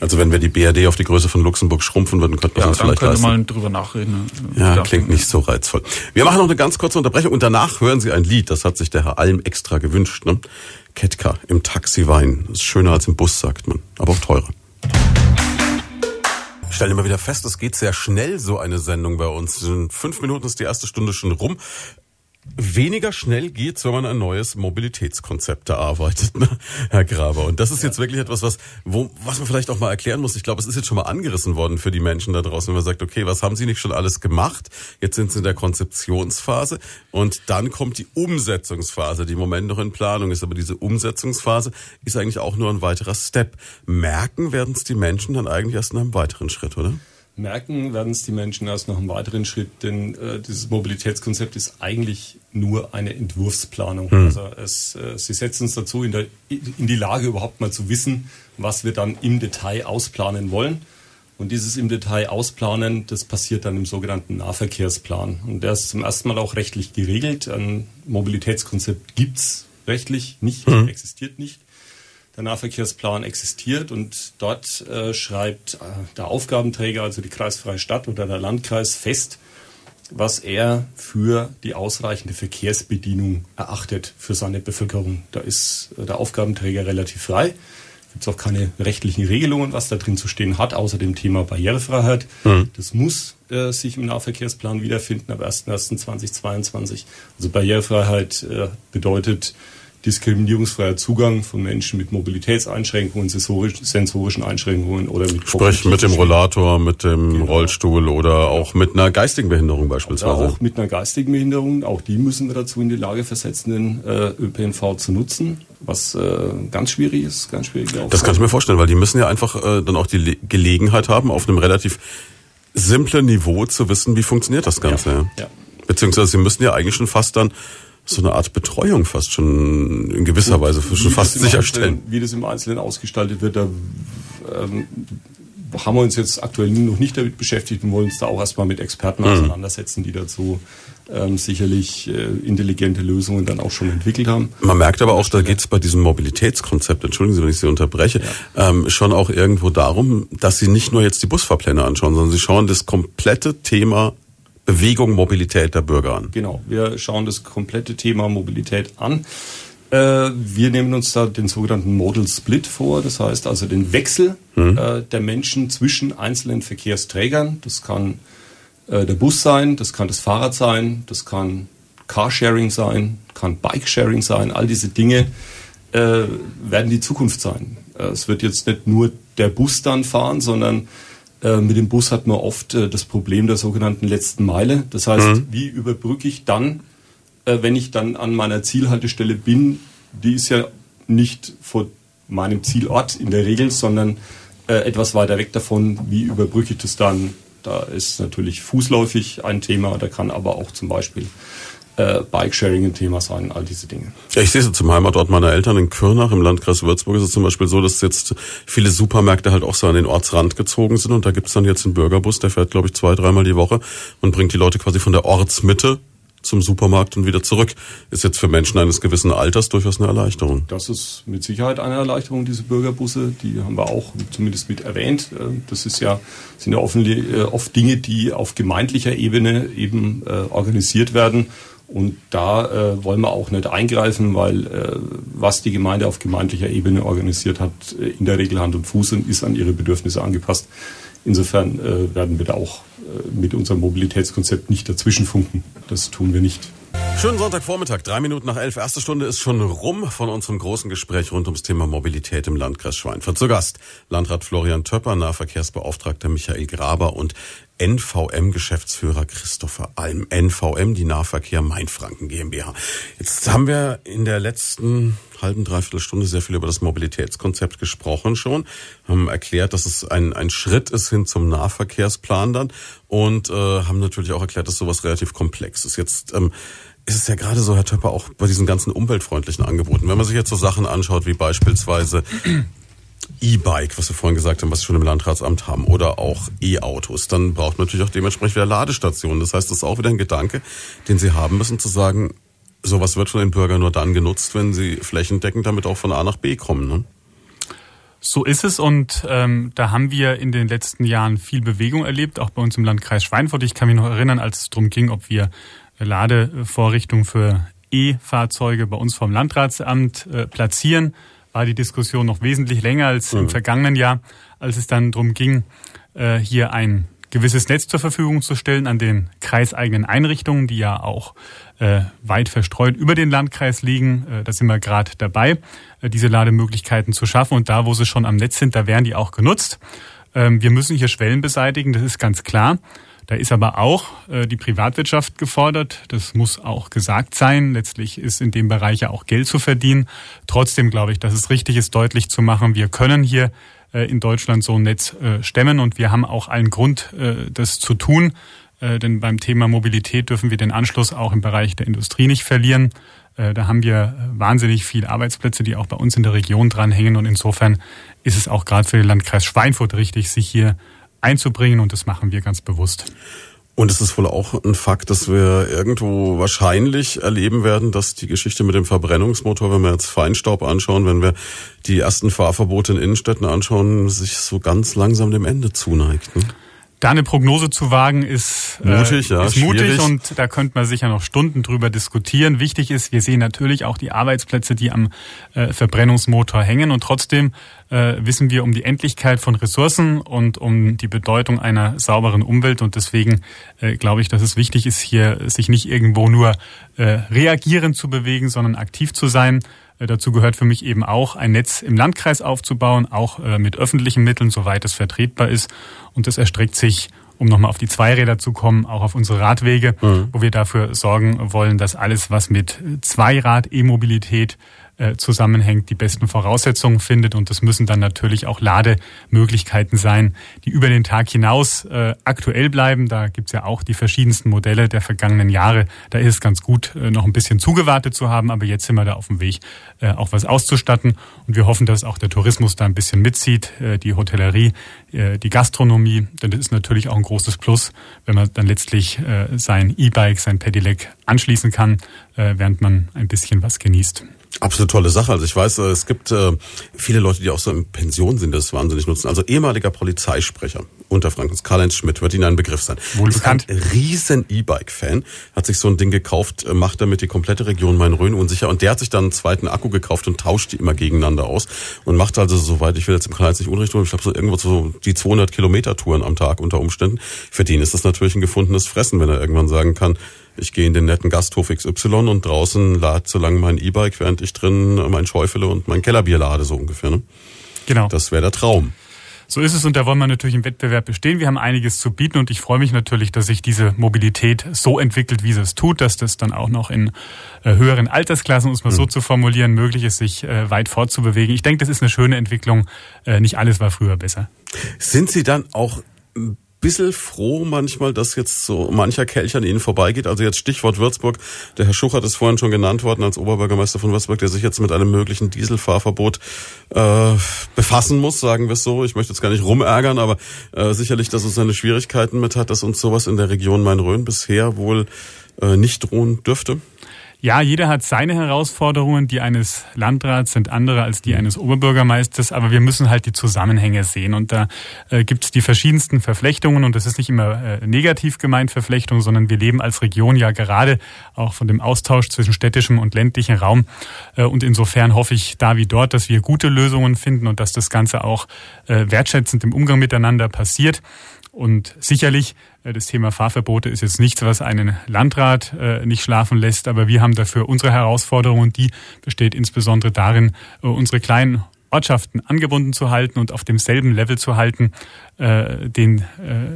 Also wenn wir die BRD auf die Größe von Luxemburg schrumpfen würden, könnte man ja, uns vielleicht leisten. Ja, mal drüber nachreden. Ne? Ja, klingt nicht so reizvoll. Wir machen noch eine ganz kurze Unterbrechung und danach hören Sie ein Lied, das hat sich der Herr Alm extra gewünscht. Ne? Ketka im Taxi Wein. Das ist schöner als im Bus, sagt man, aber auch teurer. Ich stelle immer wieder fest, es geht sehr schnell, so eine Sendung bei uns. In fünf Minuten ist die erste Stunde schon rum weniger schnell geht's, wenn man ein neues Mobilitätskonzept erarbeitet, ne? Herr Graber. Und das ist jetzt wirklich etwas, was, wo, was man vielleicht auch mal erklären muss. Ich glaube, es ist jetzt schon mal angerissen worden für die Menschen da draußen, wenn man sagt, okay, was haben Sie nicht schon alles gemacht? Jetzt sind Sie in der Konzeptionsphase und dann kommt die Umsetzungsphase, die im Moment noch in Planung ist. Aber diese Umsetzungsphase ist eigentlich auch nur ein weiterer Step. Merken werden es die Menschen dann eigentlich erst in einem weiteren Schritt, oder? merken werden es die Menschen erst noch einen weiteren Schritt, denn äh, dieses Mobilitätskonzept ist eigentlich nur eine Entwurfsplanung. Mhm. Also es, äh, sie setzen uns dazu in, der, in die Lage überhaupt mal zu wissen, was wir dann im Detail ausplanen wollen. Und dieses im Detail ausplanen, das passiert dann im sogenannten Nahverkehrsplan. Und der ist zum ersten Mal auch rechtlich geregelt. Ein Mobilitätskonzept gibt's rechtlich nicht, mhm. existiert nicht der Nahverkehrsplan existiert und dort äh, schreibt äh, der Aufgabenträger, also die kreisfreie Stadt oder der Landkreis fest, was er für die ausreichende Verkehrsbedienung erachtet für seine Bevölkerung. Da ist äh, der Aufgabenträger relativ frei. Gibt es auch keine rechtlichen Regelungen, was da drin zu stehen hat, außer dem Thema Barrierefreiheit. Mhm. Das muss äh, sich im Nahverkehrsplan wiederfinden ab 1.1.2022. Also Barrierefreiheit äh, bedeutet, diskriminierungsfreier Zugang von Menschen mit Mobilitätseinschränkungen, sensorischen Einschränkungen oder mit Sprich mit dem Rollator, mit dem genau. Rollstuhl oder auch mit einer geistigen Behinderung beispielsweise. Oder auch mit einer geistigen Behinderung. Auch die müssen wir dazu in die Lage versetzen, den äh, ÖPNV zu nutzen, was äh, ganz schwierig ist, ganz schwierig. Das kann ich mir vorstellen, weil die müssen ja einfach äh, dann auch die Le Gelegenheit haben, auf einem relativ simplen Niveau zu wissen, wie funktioniert das Ganze. Ja. ja. Beziehungsweise sie müssen ja eigentlich schon fast dann so eine Art Betreuung fast schon in gewisser Weise schon fast sicherstellen. wie das im Einzelnen ausgestaltet wird, da ähm, haben wir uns jetzt aktuell noch nicht damit beschäftigt und wollen uns da auch erstmal mit Experten mhm. auseinandersetzen, die dazu ähm, sicherlich äh, intelligente Lösungen dann auch schon entwickelt haben. Man merkt aber auch, da geht es bei diesem Mobilitätskonzept, entschuldigen Sie, wenn ich Sie unterbreche, ja. ähm, schon auch irgendwo darum, dass Sie nicht nur jetzt die Busfahrpläne anschauen, sondern Sie schauen das komplette Thema Bewegung, Mobilität der Bürger an. Genau, wir schauen das komplette Thema Mobilität an. Äh, wir nehmen uns da den sogenannten Modal Split vor, das heißt also den Wechsel mhm. äh, der Menschen zwischen einzelnen Verkehrsträgern. Das kann äh, der Bus sein, das kann das Fahrrad sein, das kann Carsharing sein, kann Bikesharing sein. All diese Dinge werden die Zukunft sein. Es wird jetzt nicht nur der Bus dann fahren, sondern äh, mit dem Bus hat man oft äh, das Problem der sogenannten letzten Meile. Das heißt, mhm. wie überbrücke ich dann, äh, wenn ich dann an meiner Zielhaltestelle bin, die ist ja nicht vor meinem Zielort in der Regel, sondern äh, etwas weiter weg davon. Wie überbrücke ich das dann? Da ist natürlich fußläufig ein Thema, da kann aber auch zum Beispiel äh, Bikesharing ein Thema sein, all diese Dinge. Ja, ich sehe es zum Heimatort meiner Eltern in Kürnach im Landkreis Würzburg ist es zum Beispiel so, dass jetzt viele Supermärkte halt auch so an den Ortsrand gezogen sind und da gibt es dann jetzt einen Bürgerbus, der fährt, glaube ich, zwei, dreimal die Woche und bringt die Leute quasi von der Ortsmitte zum Supermarkt und wieder zurück. Ist jetzt für Menschen eines gewissen Alters durchaus eine Erleichterung. Das ist mit Sicherheit eine Erleichterung, diese Bürgerbusse. Die haben wir auch zumindest mit erwähnt. Äh, das ist ja, sind ja äh, oft Dinge, die auf gemeindlicher Ebene eben äh, organisiert werden. Und da äh, wollen wir auch nicht eingreifen, weil äh, was die Gemeinde auf gemeindlicher Ebene organisiert hat, in der Regel Hand und Fuß und ist an ihre Bedürfnisse angepasst. Insofern äh, werden wir da auch äh, mit unserem Mobilitätskonzept nicht dazwischenfunken. Das tun wir nicht. Schönen Sonntagvormittag, drei Minuten nach elf. Erste Stunde ist schon rum von unserem großen Gespräch rund ums Thema Mobilität im Landkreis Schweinfurt. Zu Gast Landrat Florian Töpper, Nahverkehrsbeauftragter Michael Graber und NVM-Geschäftsführer Christopher Alm. NVM, die Nahverkehr Mainfranken GmbH. Jetzt haben wir in der letzten halben, dreiviertel Stunde sehr viel über das Mobilitätskonzept gesprochen schon, haben erklärt, dass es ein, ein Schritt ist hin zum Nahverkehrsplan dann und äh, haben natürlich auch erklärt, dass sowas relativ komplex ist. Jetzt ähm, ist es ja gerade so, Herr Töpper, auch bei diesen ganzen umweltfreundlichen Angeboten. Wenn man sich jetzt so Sachen anschaut, wie beispielsweise E-Bike, was wir vorhin gesagt haben, was wir schon im Landratsamt haben, oder auch E-Autos, dann braucht man natürlich auch dementsprechend wieder Ladestationen. Das heißt, das ist auch wieder ein Gedanke, den Sie haben müssen, zu sagen, sowas wird von den Bürgern nur dann genutzt, wenn sie flächendeckend damit auch von A nach B kommen. Ne? So ist es und ähm, da haben wir in den letzten Jahren viel Bewegung erlebt, auch bei uns im Landkreis Schweinfurt. Ich kann mich noch erinnern, als es darum ging, ob wir Ladevorrichtungen für E-Fahrzeuge bei uns vom Landratsamt äh, platzieren, war die Diskussion noch wesentlich länger als mhm. im vergangenen Jahr, als es dann darum ging, äh, hier ein gewisses Netz zur Verfügung zu stellen an den kreiseigenen Einrichtungen, die ja auch äh, weit verstreut über den Landkreis liegen. Äh, da sind wir gerade dabei, äh, diese Lademöglichkeiten zu schaffen. Und da, wo sie schon am Netz sind, da werden die auch genutzt. Ähm, wir müssen hier Schwellen beseitigen, das ist ganz klar. Da ist aber auch äh, die Privatwirtschaft gefordert. Das muss auch gesagt sein. Letztlich ist in dem Bereich ja auch Geld zu verdienen. Trotzdem glaube ich, dass es richtig ist, deutlich zu machen, wir können hier äh, in Deutschland so ein Netz äh, stemmen und wir haben auch allen Grund, das zu tun. Denn beim Thema Mobilität dürfen wir den Anschluss auch im Bereich der Industrie nicht verlieren. Da haben wir wahnsinnig viele Arbeitsplätze, die auch bei uns in der Region dranhängen. Und insofern ist es auch gerade für den Landkreis Schweinfurt richtig, sich hier einzubringen. Und das machen wir ganz bewusst. Und es ist wohl auch ein Fakt, dass wir irgendwo wahrscheinlich erleben werden, dass die Geschichte mit dem Verbrennungsmotor, wenn wir jetzt Feinstaub anschauen, wenn wir die ersten Fahrverbote in Innenstädten anschauen, sich so ganz langsam dem Ende zuneigt. Ne? Da eine Prognose zu wagen ist äh, mutig, ja, ist mutig und da könnte man sicher noch Stunden drüber diskutieren. Wichtig ist, wir sehen natürlich auch die Arbeitsplätze, die am äh, Verbrennungsmotor hängen und trotzdem äh, wissen wir um die Endlichkeit von Ressourcen und um die Bedeutung einer sauberen Umwelt und deswegen äh, glaube ich, dass es wichtig ist, hier sich nicht irgendwo nur äh, reagierend zu bewegen, sondern aktiv zu sein dazu gehört für mich eben auch, ein Netz im Landkreis aufzubauen, auch äh, mit öffentlichen Mitteln, soweit es vertretbar ist. Und das erstreckt sich um nochmal auf die Zweiräder zu kommen, auch auf unsere Radwege, mhm. wo wir dafür sorgen wollen, dass alles, was mit Zweirad-E-Mobilität äh, zusammenhängt, die besten Voraussetzungen findet. Und das müssen dann natürlich auch Lademöglichkeiten sein, die über den Tag hinaus äh, aktuell bleiben. Da gibt's ja auch die verschiedensten Modelle der vergangenen Jahre. Da ist es ganz gut, äh, noch ein bisschen zugewartet zu haben. Aber jetzt sind wir da auf dem Weg, äh, auch was auszustatten. Und wir hoffen, dass auch der Tourismus da ein bisschen mitzieht, äh, die Hotellerie, äh, die Gastronomie. Denn das ist natürlich auch ein großes Plus, wenn man dann letztlich äh, sein E-Bike, sein Pedelec anschließen kann, äh, während man ein bisschen was genießt. Absolut tolle Sache. Also ich weiß, äh, es gibt äh, viele Leute, die auch so in Pension sind, das wahnsinnig nutzen. Also ehemaliger Polizeisprecher unter Frankens, Karl-Heinz Schmidt, wird Ihnen ein Begriff sein. Wohl bekannt. Ein riesen E-Bike-Fan, hat sich so ein Ding gekauft, äh, macht damit die komplette Region Main-Rhön unsicher und der hat sich dann einen zweiten Akku gekauft und tauscht die immer gegeneinander aus und macht also, soweit ich will jetzt im Karl-Heinz nicht Unrecht tun, ich glaube so irgendwo so die 200 Kilometer Touren am Tag unter Umständen. Für den ist das natürlich ein gefundenes Fressen, wenn er irgendwann sagen kann, ich gehe in den netten Gasthof XY und draußen lade so lange mein E-Bike, während ich drin mein Schäufele und mein Kellerbier lade, so ungefähr. Ne? Genau. Das wäre der Traum. So ist es und da wollen wir natürlich im Wettbewerb bestehen. Wir haben einiges zu bieten und ich freue mich natürlich, dass sich diese Mobilität so entwickelt, wie sie es tut, dass das dann auch noch in äh, höheren Altersklassen, um es mal so mhm. zu formulieren, möglich ist, sich äh, weit fortzubewegen. Ich denke, das ist eine schöne Entwicklung. Äh, nicht alles war früher besser. Sind Sie dann auch bisschen froh manchmal, dass jetzt so mancher Kelch an Ihnen vorbeigeht. Also jetzt Stichwort Würzburg. Der Herr Schuchert ist vorhin schon genannt worden als Oberbürgermeister von Würzburg, der sich jetzt mit einem möglichen Dieselfahrverbot äh, befassen muss, sagen wir es so. Ich möchte jetzt gar nicht rumärgern, aber äh, sicherlich, dass es seine Schwierigkeiten mit hat, dass uns sowas in der Region Main-Rhön bisher wohl äh, nicht drohen dürfte. Ja, jeder hat seine Herausforderungen. Die eines Landrats sind andere als die eines Oberbürgermeisters, aber wir müssen halt die Zusammenhänge sehen. Und da äh, gibt es die verschiedensten Verflechtungen und das ist nicht immer äh, negativ gemeint Verflechtung, sondern wir leben als Region ja gerade auch von dem Austausch zwischen städtischem und ländlichem Raum. Äh, und insofern hoffe ich da wie dort, dass wir gute Lösungen finden und dass das Ganze auch äh, wertschätzend im Umgang miteinander passiert. Und sicherlich, das Thema Fahrverbote ist jetzt nichts, was einen Landrat äh, nicht schlafen lässt, aber wir haben dafür unsere Herausforderung und die besteht insbesondere darin, äh, unsere kleinen Ortschaften angebunden zu halten und auf demselben Level zu halten, den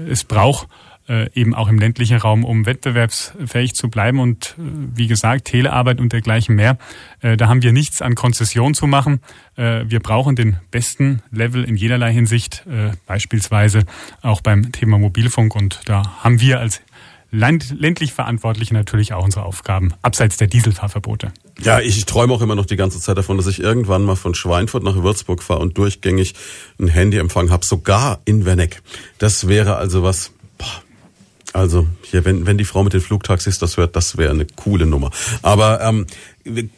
es braucht, äh, eben auch im ländlichen Raum, um wettbewerbsfähig zu bleiben. Und äh, wie gesagt, Telearbeit und dergleichen mehr, äh, da haben wir nichts an Konzession zu machen. Äh, wir brauchen den besten Level in jederlei Hinsicht, äh, beispielsweise auch beim Thema Mobilfunk. Und da haben wir als ländlich Verantwortliche natürlich auch unsere Aufgaben, abseits der Dieselfahrverbote. Ja, ich, träume auch immer noch die ganze Zeit davon, dass ich irgendwann mal von Schweinfurt nach Würzburg fahre und durchgängig ein Handyempfang habe, sogar in Werneck. Das wäre also was, also hier, wenn, wenn die Frau mit den Flugtaxis das hört, das wäre eine coole Nummer. Aber ähm,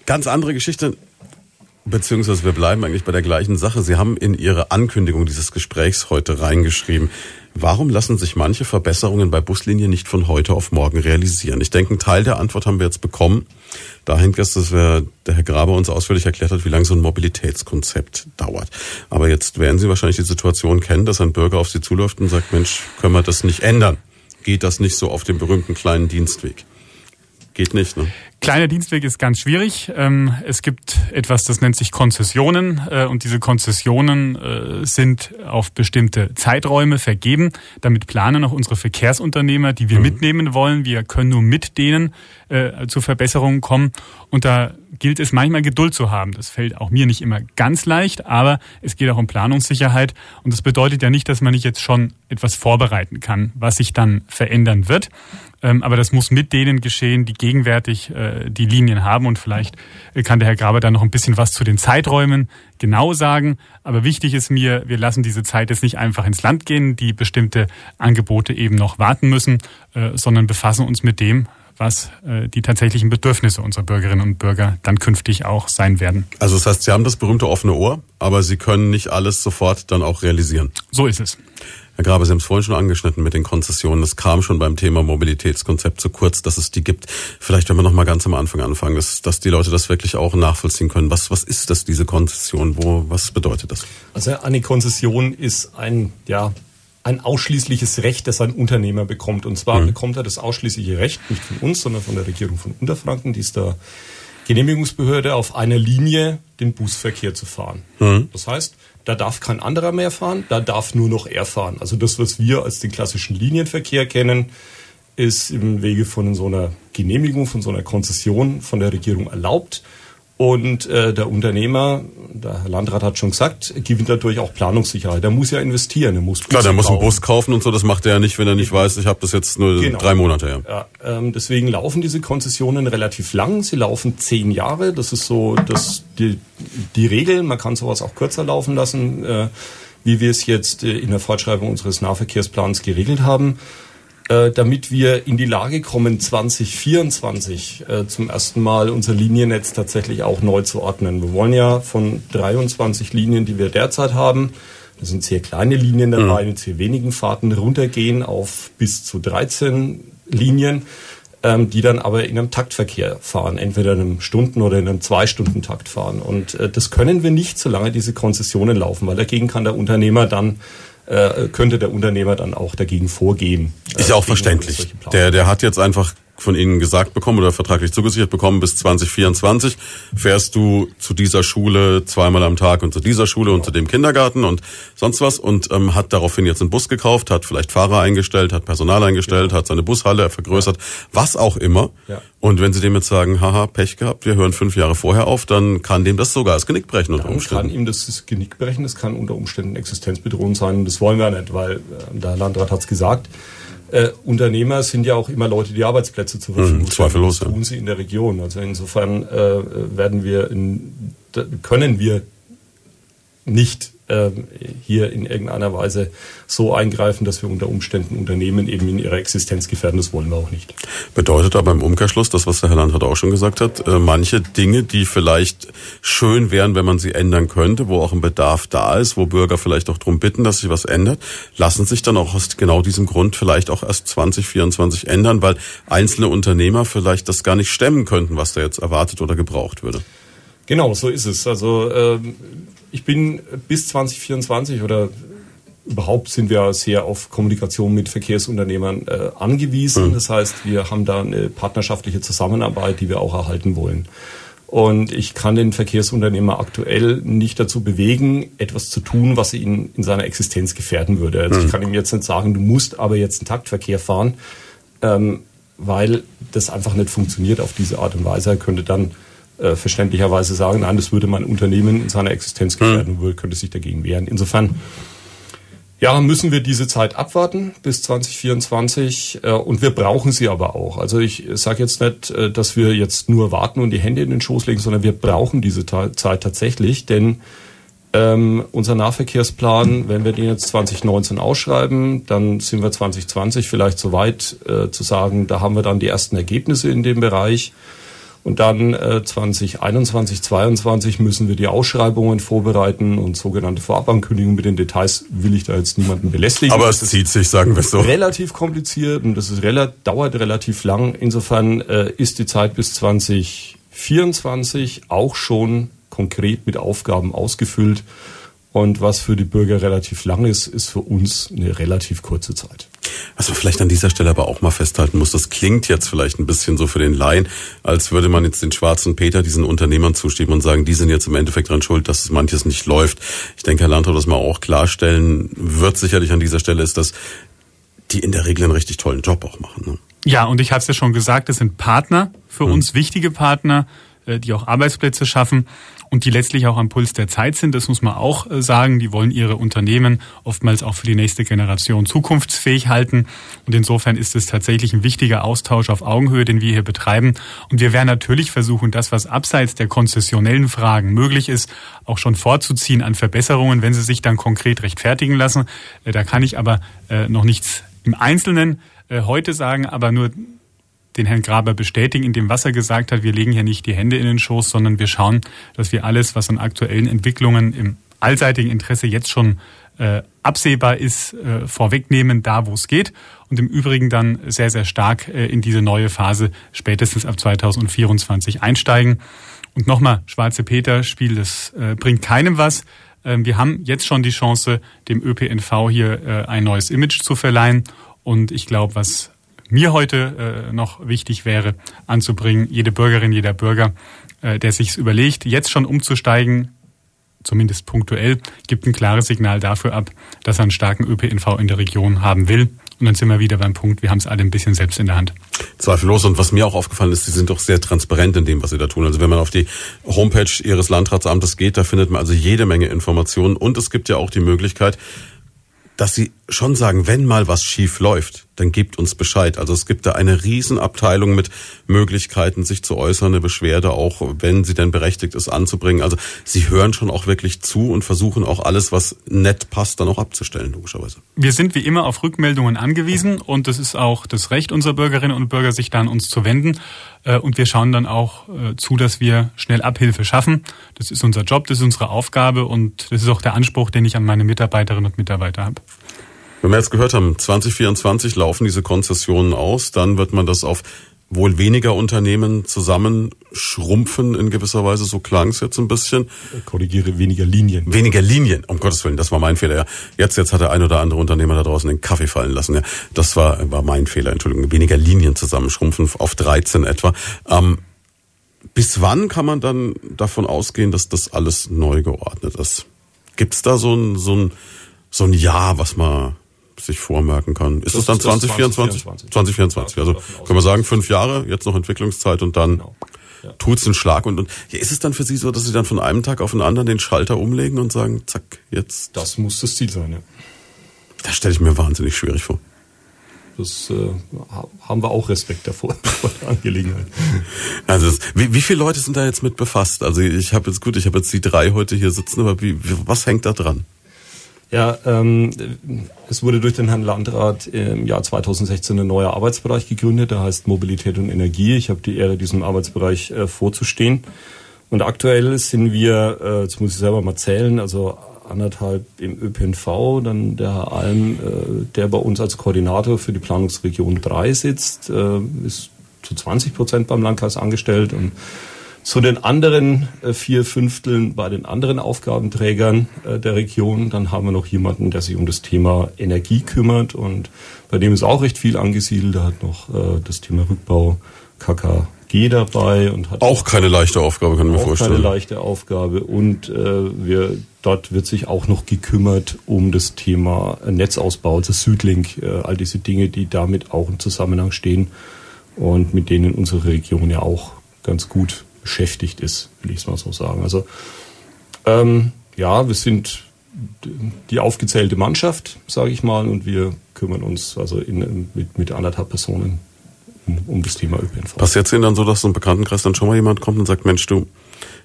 ganz andere Geschichte, beziehungsweise wir bleiben eigentlich bei der gleichen Sache. Sie haben in Ihre Ankündigung dieses Gesprächs heute reingeschrieben, warum lassen sich manche Verbesserungen bei Buslinien nicht von heute auf morgen realisieren? Ich denke, einen Teil der Antwort haben wir jetzt bekommen. Dahin, dass wir, der Herr Graber uns ausführlich erklärt hat, wie lange so ein Mobilitätskonzept dauert. Aber jetzt werden Sie wahrscheinlich die Situation kennen, dass ein Bürger auf Sie zuläuft und sagt, Mensch, können wir das nicht ändern? Geht das nicht so auf dem berühmten kleinen Dienstweg. Geht nicht, ne? Kleiner Dienstweg ist ganz schwierig. Ähm, es gibt etwas, das nennt sich Konzessionen äh, und diese Konzessionen äh, sind auf bestimmte Zeiträume vergeben. Damit planen auch unsere Verkehrsunternehmer, die wir mhm. mitnehmen wollen. Wir können nur mit denen äh, zu Verbesserungen kommen und da gilt es manchmal Geduld zu haben. Das fällt auch mir nicht immer ganz leicht, aber es geht auch um Planungssicherheit und das bedeutet ja nicht, dass man nicht jetzt schon etwas vorbereiten kann, was sich dann verändern wird. Ähm, aber das muss mit denen geschehen, die gegenwärtig äh, die Linien haben. Und vielleicht äh, kann der Herr Graber da noch ein bisschen was zu den Zeiträumen genau sagen. Aber wichtig ist mir, wir lassen diese Zeit jetzt nicht einfach ins Land gehen, die bestimmte Angebote eben noch warten müssen, äh, sondern befassen uns mit dem, was die tatsächlichen Bedürfnisse unserer Bürgerinnen und Bürger dann künftig auch sein werden. Also das heißt, Sie haben das berühmte offene Ohr, aber Sie können nicht alles sofort dann auch realisieren. So ist es. Herr Grabe, Sie haben es vorhin schon angeschnitten mit den Konzessionen. Es kam schon beim Thema Mobilitätskonzept zu kurz, dass es die gibt. Vielleicht, wenn wir noch mal ganz am Anfang anfangen, dass, dass die Leute das wirklich auch nachvollziehen können. Was, was ist das, diese Konzession? Wo, was bedeutet das? Also eine Konzession ist ein, ja, ein ausschließliches Recht, das ein Unternehmer bekommt. Und zwar mhm. bekommt er das ausschließliche Recht, nicht von uns, sondern von der Regierung von Unterfranken, die ist da Genehmigungsbehörde auf einer Linie den Busverkehr zu fahren. Mhm. Das heißt, da darf kein anderer mehr fahren, da darf nur noch er fahren. Also das, was wir als den klassischen Linienverkehr kennen, ist im Wege von so einer Genehmigung, von so einer Konzession von der Regierung erlaubt. Und äh, der Unternehmer, der Herr Landrat hat schon gesagt, gewinnt dadurch auch Planungssicherheit. Der muss ja investieren, er muss Busse Klar, der muss einen Bus kaufen und so, das macht er ja nicht, wenn er nicht weiß, ich habe das jetzt nur genau. drei Monate. Ja. ja ähm, deswegen laufen diese Konzessionen relativ lang. Sie laufen zehn Jahre. Das ist so das, die, die Regel. Man kann sowas auch kürzer laufen lassen, äh, wie wir es jetzt äh, in der Fortschreibung unseres Nahverkehrsplans geregelt haben. Äh, damit wir in die Lage kommen, 2024 äh, zum ersten Mal unser Liniennetz tatsächlich auch neu zu ordnen. Wir wollen ja von 23 Linien, die wir derzeit haben, da sind sehr kleine Linien dabei mhm. mit sehr wenigen Fahrten, runtergehen auf bis zu 13 Linien, ähm, die dann aber in einem Taktverkehr fahren, entweder in einem Stunden- oder in einem Zwei-Stunden-Takt fahren. Und äh, das können wir nicht, solange diese Konzessionen laufen, weil dagegen kann der Unternehmer dann könnte der Unternehmer dann auch dagegen vorgehen. Ist ja auch äh, verständlich. Der, der hat jetzt einfach von Ihnen gesagt bekommen oder vertraglich zugesichert bekommen, bis 2024 fährst du zu dieser Schule zweimal am Tag und zu dieser Schule und zu dem Kindergarten und sonst was und ähm, hat daraufhin jetzt einen Bus gekauft, hat vielleicht Fahrer eingestellt, hat Personal eingestellt, hat seine Bushalle vergrößert, was auch immer. Ja. Und wenn Sie dem jetzt sagen, haha, Pech gehabt, wir hören fünf Jahre vorher auf, dann kann dem das sogar das Genick brechen unter Dann Umständen. kann ihm das Genick brechen, das kann unter Umständen existenzbedrohend sein. Und das wollen wir nicht, weil äh, der Landrat hat es gesagt. Äh, Unternehmer sind ja auch immer Leute, die Arbeitsplätze zur Verfügung Mhm, zweifellos, Das ja. tun sie in der Region. Also insofern äh, werden wir in, können wir nicht hier in irgendeiner Weise so eingreifen, dass wir unter Umständen Unternehmen eben in ihrer Existenz gefährden. Das wollen wir auch nicht. Bedeutet aber im Umkehrschluss, das, was der Herr Landrat auch schon gesagt hat, äh, manche Dinge, die vielleicht schön wären, wenn man sie ändern könnte, wo auch ein Bedarf da ist, wo Bürger vielleicht auch darum bitten, dass sich was ändert, lassen sich dann auch aus genau diesem Grund vielleicht auch erst 2024 ändern, weil einzelne Unternehmer vielleicht das gar nicht stemmen könnten, was da jetzt erwartet oder gebraucht würde. Genau, so ist es. Also ähm, ich bin bis 2024 oder überhaupt sind wir sehr auf Kommunikation mit Verkehrsunternehmern äh, angewiesen. Das heißt, wir haben da eine partnerschaftliche Zusammenarbeit, die wir auch erhalten wollen. Und ich kann den Verkehrsunternehmer aktuell nicht dazu bewegen, etwas zu tun, was ihn in seiner Existenz gefährden würde. Also ich kann ihm jetzt nicht sagen, du musst aber jetzt einen Taktverkehr fahren, ähm, weil das einfach nicht funktioniert auf diese Art und Weise. Er könnte dann äh, verständlicherweise sagen, nein, das würde mein Unternehmen in seiner Existenz gefährden und würde- könnte sich dagegen wehren. Insofern ja, müssen wir diese Zeit abwarten bis 2024 äh, und wir brauchen sie aber auch. Also ich sage jetzt nicht, äh, dass wir jetzt nur warten und die Hände in den Schoß legen, sondern wir brauchen diese Ta Zeit tatsächlich, denn ähm, unser Nahverkehrsplan, wenn wir den jetzt 2019 ausschreiben, dann sind wir 2020 vielleicht so weit äh, zu sagen, da haben wir dann die ersten Ergebnisse in dem Bereich. Und dann äh, 2021, 2022 müssen wir die Ausschreibungen vorbereiten und sogenannte Vorabankündigungen mit den Details will ich da jetzt niemanden belästigen. Aber es zieht sich, sagen wir es so. relativ kompliziert und das ist rela dauert relativ lang. Insofern äh, ist die Zeit bis 2024 auch schon konkret mit Aufgaben ausgefüllt. Und was für die Bürger relativ lang ist, ist für uns eine relativ kurze Zeit. Was man vielleicht an dieser Stelle aber auch mal festhalten muss, das klingt jetzt vielleicht ein bisschen so für den Laien, als würde man jetzt den schwarzen Peter diesen Unternehmern zustimmen und sagen, die sind jetzt im Endeffekt dran schuld, dass manches nicht läuft. Ich denke, Herr Landau, das mal auch klarstellen wird sicherlich an dieser Stelle, ist, dass die in der Regel einen richtig tollen Job auch machen. Ne? Ja, und ich habe es ja schon gesagt, es sind Partner für uns, wichtige Partner, äh, die auch Arbeitsplätze schaffen und die letztlich auch am Puls der Zeit sind. Das muss man auch äh, sagen. Die wollen ihre Unternehmen oftmals auch für die nächste Generation zukunftsfähig halten. Und insofern ist es tatsächlich ein wichtiger Austausch auf Augenhöhe, den wir hier betreiben. Und wir werden natürlich versuchen, das, was abseits der konzessionellen Fragen möglich ist, auch schon vorzuziehen an Verbesserungen, wenn sie sich dann konkret rechtfertigen lassen. Äh, Da kann ich aber äh, noch nichts im Einzelnen heute sagen, aber nur den Herrn Graber bestätigen, in dem was er gesagt hat. Wir legen hier nicht die Hände in den Schoß, sondern wir schauen, dass wir alles, was an aktuellen Entwicklungen im allseitigen Interesse jetzt schon äh, absehbar ist, äh, vorwegnehmen, da wo es geht. Und im Übrigen dann sehr, sehr stark äh, in diese neue Phase spätestens ab 2024 einsteigen. Und nochmal, Schwarze Peter-Spiel, das äh, bringt keinem was. Ähm, wir haben jetzt schon die Chance, dem ÖPNV hier äh, ein neues Image zu verleihen. Und ich glaube, was mir heute äh, noch wichtig wäre anzubringen, jede Bürgerin, jeder Bürger, äh, der sich überlegt, jetzt schon umzusteigen, zumindest punktuell, gibt ein klares Signal dafür ab, dass er einen starken ÖPNV in der Region haben will. Und dann sind wir wieder beim Punkt, wir haben es alle ein bisschen selbst in der Hand. Zweifellos. Und was mir auch aufgefallen ist, sie sind doch sehr transparent in dem, was sie da tun. Also wenn man auf die Homepage ihres Landratsamtes geht, da findet man also jede Menge Informationen. Und es gibt ja auch die Möglichkeit, dass sie schon sagen, wenn mal was schief läuft, dann gebt uns Bescheid. Also es gibt da eine Riesenabteilung mit Möglichkeiten, sich zu äußern, eine Beschwerde auch, wenn sie denn berechtigt ist, anzubringen. Also sie hören schon auch wirklich zu und versuchen auch alles, was nett passt, dann auch abzustellen, logischerweise. Wir sind wie immer auf Rückmeldungen angewiesen und es ist auch das Recht unserer Bürgerinnen und Bürger, sich da an uns zu wenden. Äh, Und wir schauen dann auch äh, zu, dass wir schnell Abhilfe schaffen. Das ist unser Job, das ist unsere Aufgabe und das ist auch der Anspruch, den ich an meine Mitarbeiterinnen und Mitarbeiter habe. Wenn wir jetzt gehört haben, 2024 laufen diese Konzessionen aus, dann wird man das auf wohl weniger Unternehmen zusammenschrumpfen in gewisser Weise, so klang es jetzt ein bisschen. Ich korrigiere, weniger Linien. Weniger Linien, um Gottes Willen, das war mein Fehler. Ja. Jetzt, jetzt hat der ein oder andere Unternehmer da draußen den Kaffee fallen lassen. Ja. Das war, war mein Fehler, Entschuldigung. Weniger Linien zusammenschrumpfen auf 13 etwa. Ähm, bis wann kann man dann davon ausgehen, dass das alles neu geordnet ist? Gibt's da so ein, so ein, so ein Jahr, was man sich vormerken kann. Ist es dann 2024? 2024. 2024. Also können wir sagen, fünf Jahre, jetzt noch Entwicklungszeit und dann genau. ja. tut's einen Schlag. Und, und ja, ist es dann für Sie so, dass Sie dann von einem Tag auf den anderen den Schalter umlegen und sagen, zack, jetzt. Das muss das Ziel sein, ja. Das stelle ich mir wahnsinnig schwierig vor. Das äh, haben wir auch Respekt davor, vor der Angelegenheit. Also das, wie, wie viele Leute sind da jetzt mit befasst? Also ich habe jetzt gut, ich habe jetzt die drei heute hier sitzen, aber wie, was hängt da dran? Ja, ähm, es wurde durch den Herrn Landrat im Jahr 2016 ein neuer Arbeitsbereich gegründet, der heißt Mobilität und Energie. Ich habe die Ehre, diesem Arbeitsbereich äh, vorzustehen. Und aktuell sind wir, äh, jetzt muss ich selber mal zählen, also anderthalb im ÖPNV, dann der Herr Alm, äh, der bei uns als Koordinator für die Planungsregion 3 sitzt, äh, ist zu 20 Prozent beim Landkreis angestellt und zu den anderen äh, vier Fünfteln bei den anderen Aufgabenträgern äh, der Region. Dann haben wir noch jemanden, der sich um das Thema Energie kümmert und bei dem ist auch recht viel angesiedelt. Er hat noch äh, das Thema Rückbau KKG dabei und hat auch keine leichte Aufgabe, kann ich mir auch vorstellen. Keine leichte Aufgabe und wir dort wird sich auch noch gekümmert um das Thema Netzausbau, also Südlink, all diese Dinge, die damit auch im Zusammenhang stehen und mit denen unsere Region ja auch ganz gut beschäftigt ist, will ich es mal so sagen. Also ähm, ja, wir sind die aufgezählte Mannschaft, sage ich mal, und wir kümmern uns also in, mit, mit anderthalb Personen um, um das Thema ÖPNV. Passiert es Ihnen dann so, dass im Bekanntenkreis dann schon mal jemand kommt und sagt, Mensch, du,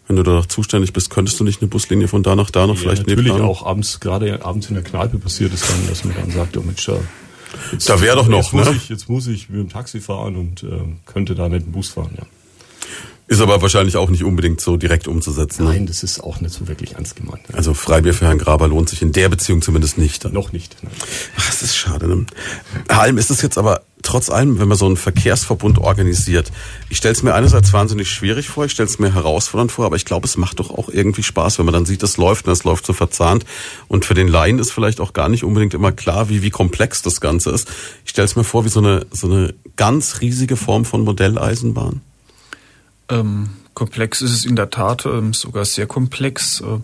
wenn du da zuständig bist, könntest du nicht eine Buslinie von da nach da noch ja, vielleicht Natürlich auch abends, gerade abends in der Kneipe passiert es dann, dass man dann sagt, oh Mensch, da, jetzt, da wäre doch noch, jetzt ne? Muss ich, jetzt muss ich mit dem Taxi fahren und äh, könnte da mit dem Bus fahren, ja. Ist aber wahrscheinlich auch nicht unbedingt so direkt umzusetzen. Ne? Nein, das ist auch nicht so wirklich ernst gemeint. Also Freibier für Herrn Graber lohnt sich in der Beziehung zumindest nicht. Dann. Noch nicht. Nein. Ach, das ist schade. Ne? Herr Alm, ist es jetzt aber trotz allem, wenn man so einen Verkehrsverbund organisiert, ich stelle es mir einerseits wahnsinnig schwierig vor, ich stelle es mir herausfordernd vor, aber ich glaube, es macht doch auch irgendwie Spaß, wenn man dann sieht, es läuft und es läuft so verzahnt. Und für den Laien ist vielleicht auch gar nicht unbedingt immer klar, wie, wie komplex das Ganze ist. Ich stelle es mir vor wie so eine, so eine ganz riesige Form von Modelleisenbahn. Ähm, komplex ist es in der Tat, ähm, sogar sehr komplex. Äh,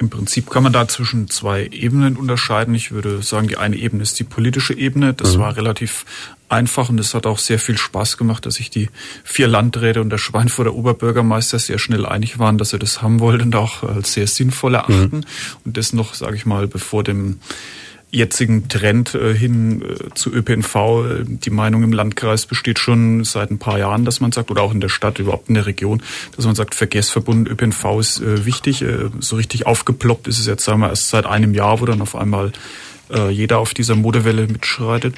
Im Prinzip kann man da zwischen zwei Ebenen unterscheiden. Ich würde sagen, die eine Ebene ist die politische Ebene. Das mhm. war relativ einfach und es hat auch sehr viel Spaß gemacht, dass sich die vier Landräte und der Schweinfurter Oberbürgermeister sehr schnell einig waren, dass sie das haben wollten und auch als sehr sinnvoll erachten. Mhm. Und das noch, sage ich mal, bevor dem jetzigen Trend äh, hin äh, zu ÖPNV. Die Meinung im Landkreis besteht schon seit ein paar Jahren, dass man sagt, oder auch in der Stadt, überhaupt in der Region, dass man sagt, Verkehrsverbund ÖPNV ist äh, wichtig. So richtig aufgeploppt ist es jetzt, sagen wir, erst seit einem Jahr, wo dann auf einmal jeder auf dieser Modewelle mitschreitet.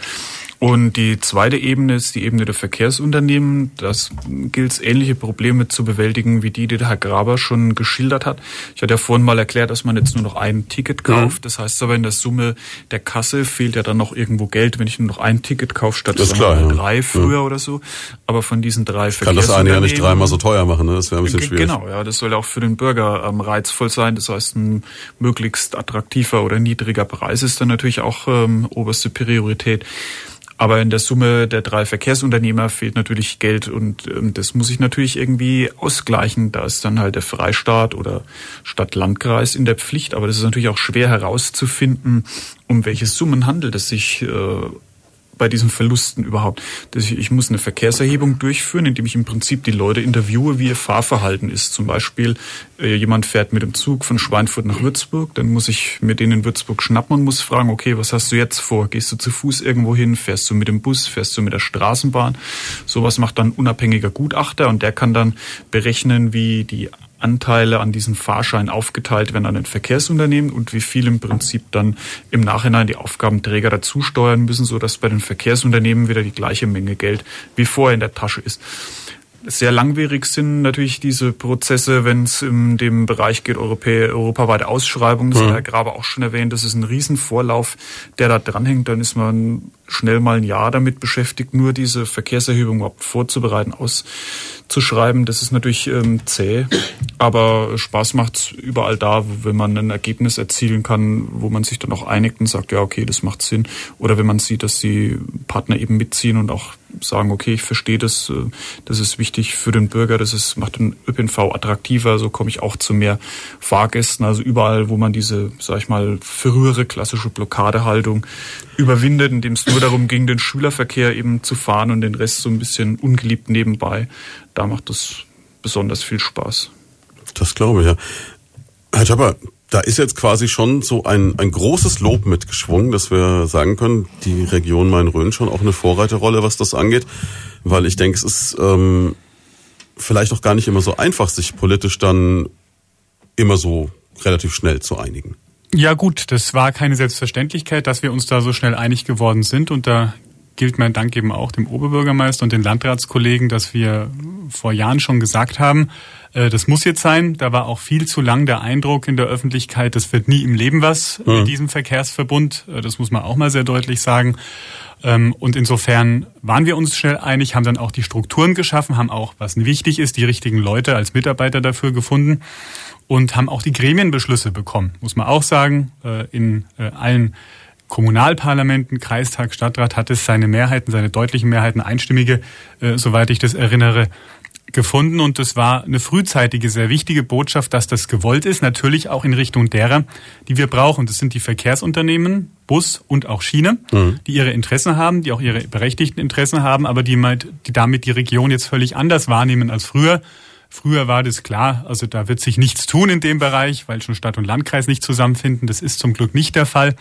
Und die zweite Ebene ist die Ebene der Verkehrsunternehmen. Das gilt es, ähnliche Probleme zu bewältigen, wie die, die der Herr Graber schon geschildert hat. Ich hatte ja vorhin mal erklärt, dass man jetzt nur noch ein Ticket kauft. Das heißt aber, in der Summe der Kasse fehlt ja dann noch irgendwo Geld, wenn ich nur noch ein Ticket kaufe, statt das klar, ja. drei früher ja. oder so. Aber von diesen drei Kann das eine ja nicht dreimal so teuer machen, ne? Das wäre ein bisschen schwierig. Genau, ja. Das soll ja auch für den Bürger ähm, reizvoll sein. Das heißt, ein möglichst attraktiver oder niedriger Preis ist dann natürlich auch ähm, oberste Priorität. Aber in der Summe der drei Verkehrsunternehmer fehlt natürlich Geld und ähm, das muss ich natürlich irgendwie ausgleichen. Da ist dann halt der Freistaat oder Stadt-Landkreis in der Pflicht. Aber das ist natürlich auch schwer herauszufinden, um welche Summen handelt es sich äh, bei diesen Verlusten überhaupt? Ich muss eine Verkehrserhebung durchführen, indem ich im Prinzip die Leute interviewe, wie ihr Fahrverhalten ist. Zum Beispiel, äh, jemand fährt mit dem Zug von Schweinfurt nach Würzburg, dann muss ich mir den in Würzburg schnappen und muss fragen, okay, was hast du jetzt vor? Gehst du zu Fuß irgendwo hin? Fährst du mit dem Bus? Fährst du mit der Straßenbahn? Sowas macht dann unabhängiger Gutachter und der kann dann berechnen, wie die Anteile an diesen Fahrschein aufgeteilt werden an ein Verkehrsunternehmen und wie viel im Prinzip dann im Nachhinein die Aufgabenträger dazu steuern müssen, so dass bei den Verkehrsunternehmen wieder die gleiche Menge Geld wie vorher in der Tasche ist. Sehr langwierig sind natürlich diese Prozesse, wenn es in dem Bereich geht, Europä europaweite Ausschreibungen. Das mhm. hat Herr Graber auch schon erwähnt. Das ist ein Riesenvorlauf, der da dranhängt. Dann ist man schnell mal ein Jahr damit beschäftigt, nur diese Verkehrserhebung überhaupt vorzubereiten, auszuschreiben. Das ist natürlich ähm, zäh, aber Spaß macht's überall da, wenn man ein Ergebnis erzielen kann, wo man sich dann auch einigt und sagt, ja, okay, das macht Sinn. Oder wenn man sieht, dass die Partner eben mitziehen und auch sagen, okay, ich verstehe das, äh, das ist wichtig für den Bürger, das ist, macht den ÖPNV attraktiver, so komme ich auch zu mehr Fahrgästen. Also überall, wo man diese, sag ich mal, frühere klassische Blockadehaltung überwindet, indem es nur darum ging, den Schülerverkehr eben zu fahren und den Rest so ein bisschen ungeliebt nebenbei, da macht das besonders viel Spaß. Das glaube ich, ja. Herr Schapper, da ist jetzt quasi schon so ein, ein großes Lob mitgeschwungen, dass wir sagen können, die Region Main-Rhön schon auch eine Vorreiterrolle, was das angeht. Weil ich denke, es ist ähm, vielleicht auch gar nicht immer so einfach, sich politisch dann immer so relativ schnell zu einigen. Ja gut, das war keine Selbstverständlichkeit, dass wir uns da so schnell einig geworden sind. Und da gilt mein Dank eben auch dem Oberbürgermeister und den Landratskollegen, dass wir vor Jahren schon gesagt haben, äh, das muss jetzt sein. Da war auch viel zu lang der Eindruck in der Öffentlichkeit, das wird nie im Leben was mhm. mit diesem Verkehrsverbund. Äh, das muss man auch mal sehr deutlich sagen. Ähm, und insofern waren wir uns schnell einig, haben dann auch die Strukturen geschaffen, haben auch, was wichtig ist, die richtigen Leute als Mitarbeiter dafür gefunden und haben auch die Gremienbeschlüsse bekommen, muss man auch sagen, äh, in allen Kommunalparlamenten, Kreistag, Stadtrat hat es seine Mehrheiten, seine deutlichen Mehrheiten, einstimmige, äh, soweit ich das erinnere, gefunden. Und das war eine frühzeitige, sehr wichtige Botschaft, dass das gewollt ist. Natürlich auch in Richtung derer, die wir brauchen. Das sind die Verkehrsunternehmen, Bus und auch Schiene, mhm. die ihre Interessen haben, die auch ihre berechtigten Interessen haben, aber die, die damit die Region jetzt völlig anders wahrnehmen als früher. Früher war das klar, also da wird sich nichts tun in dem Bereich, weil schon Stadt und Landkreis nicht zusammenfinden. Das ist zum Glück nicht der Fall.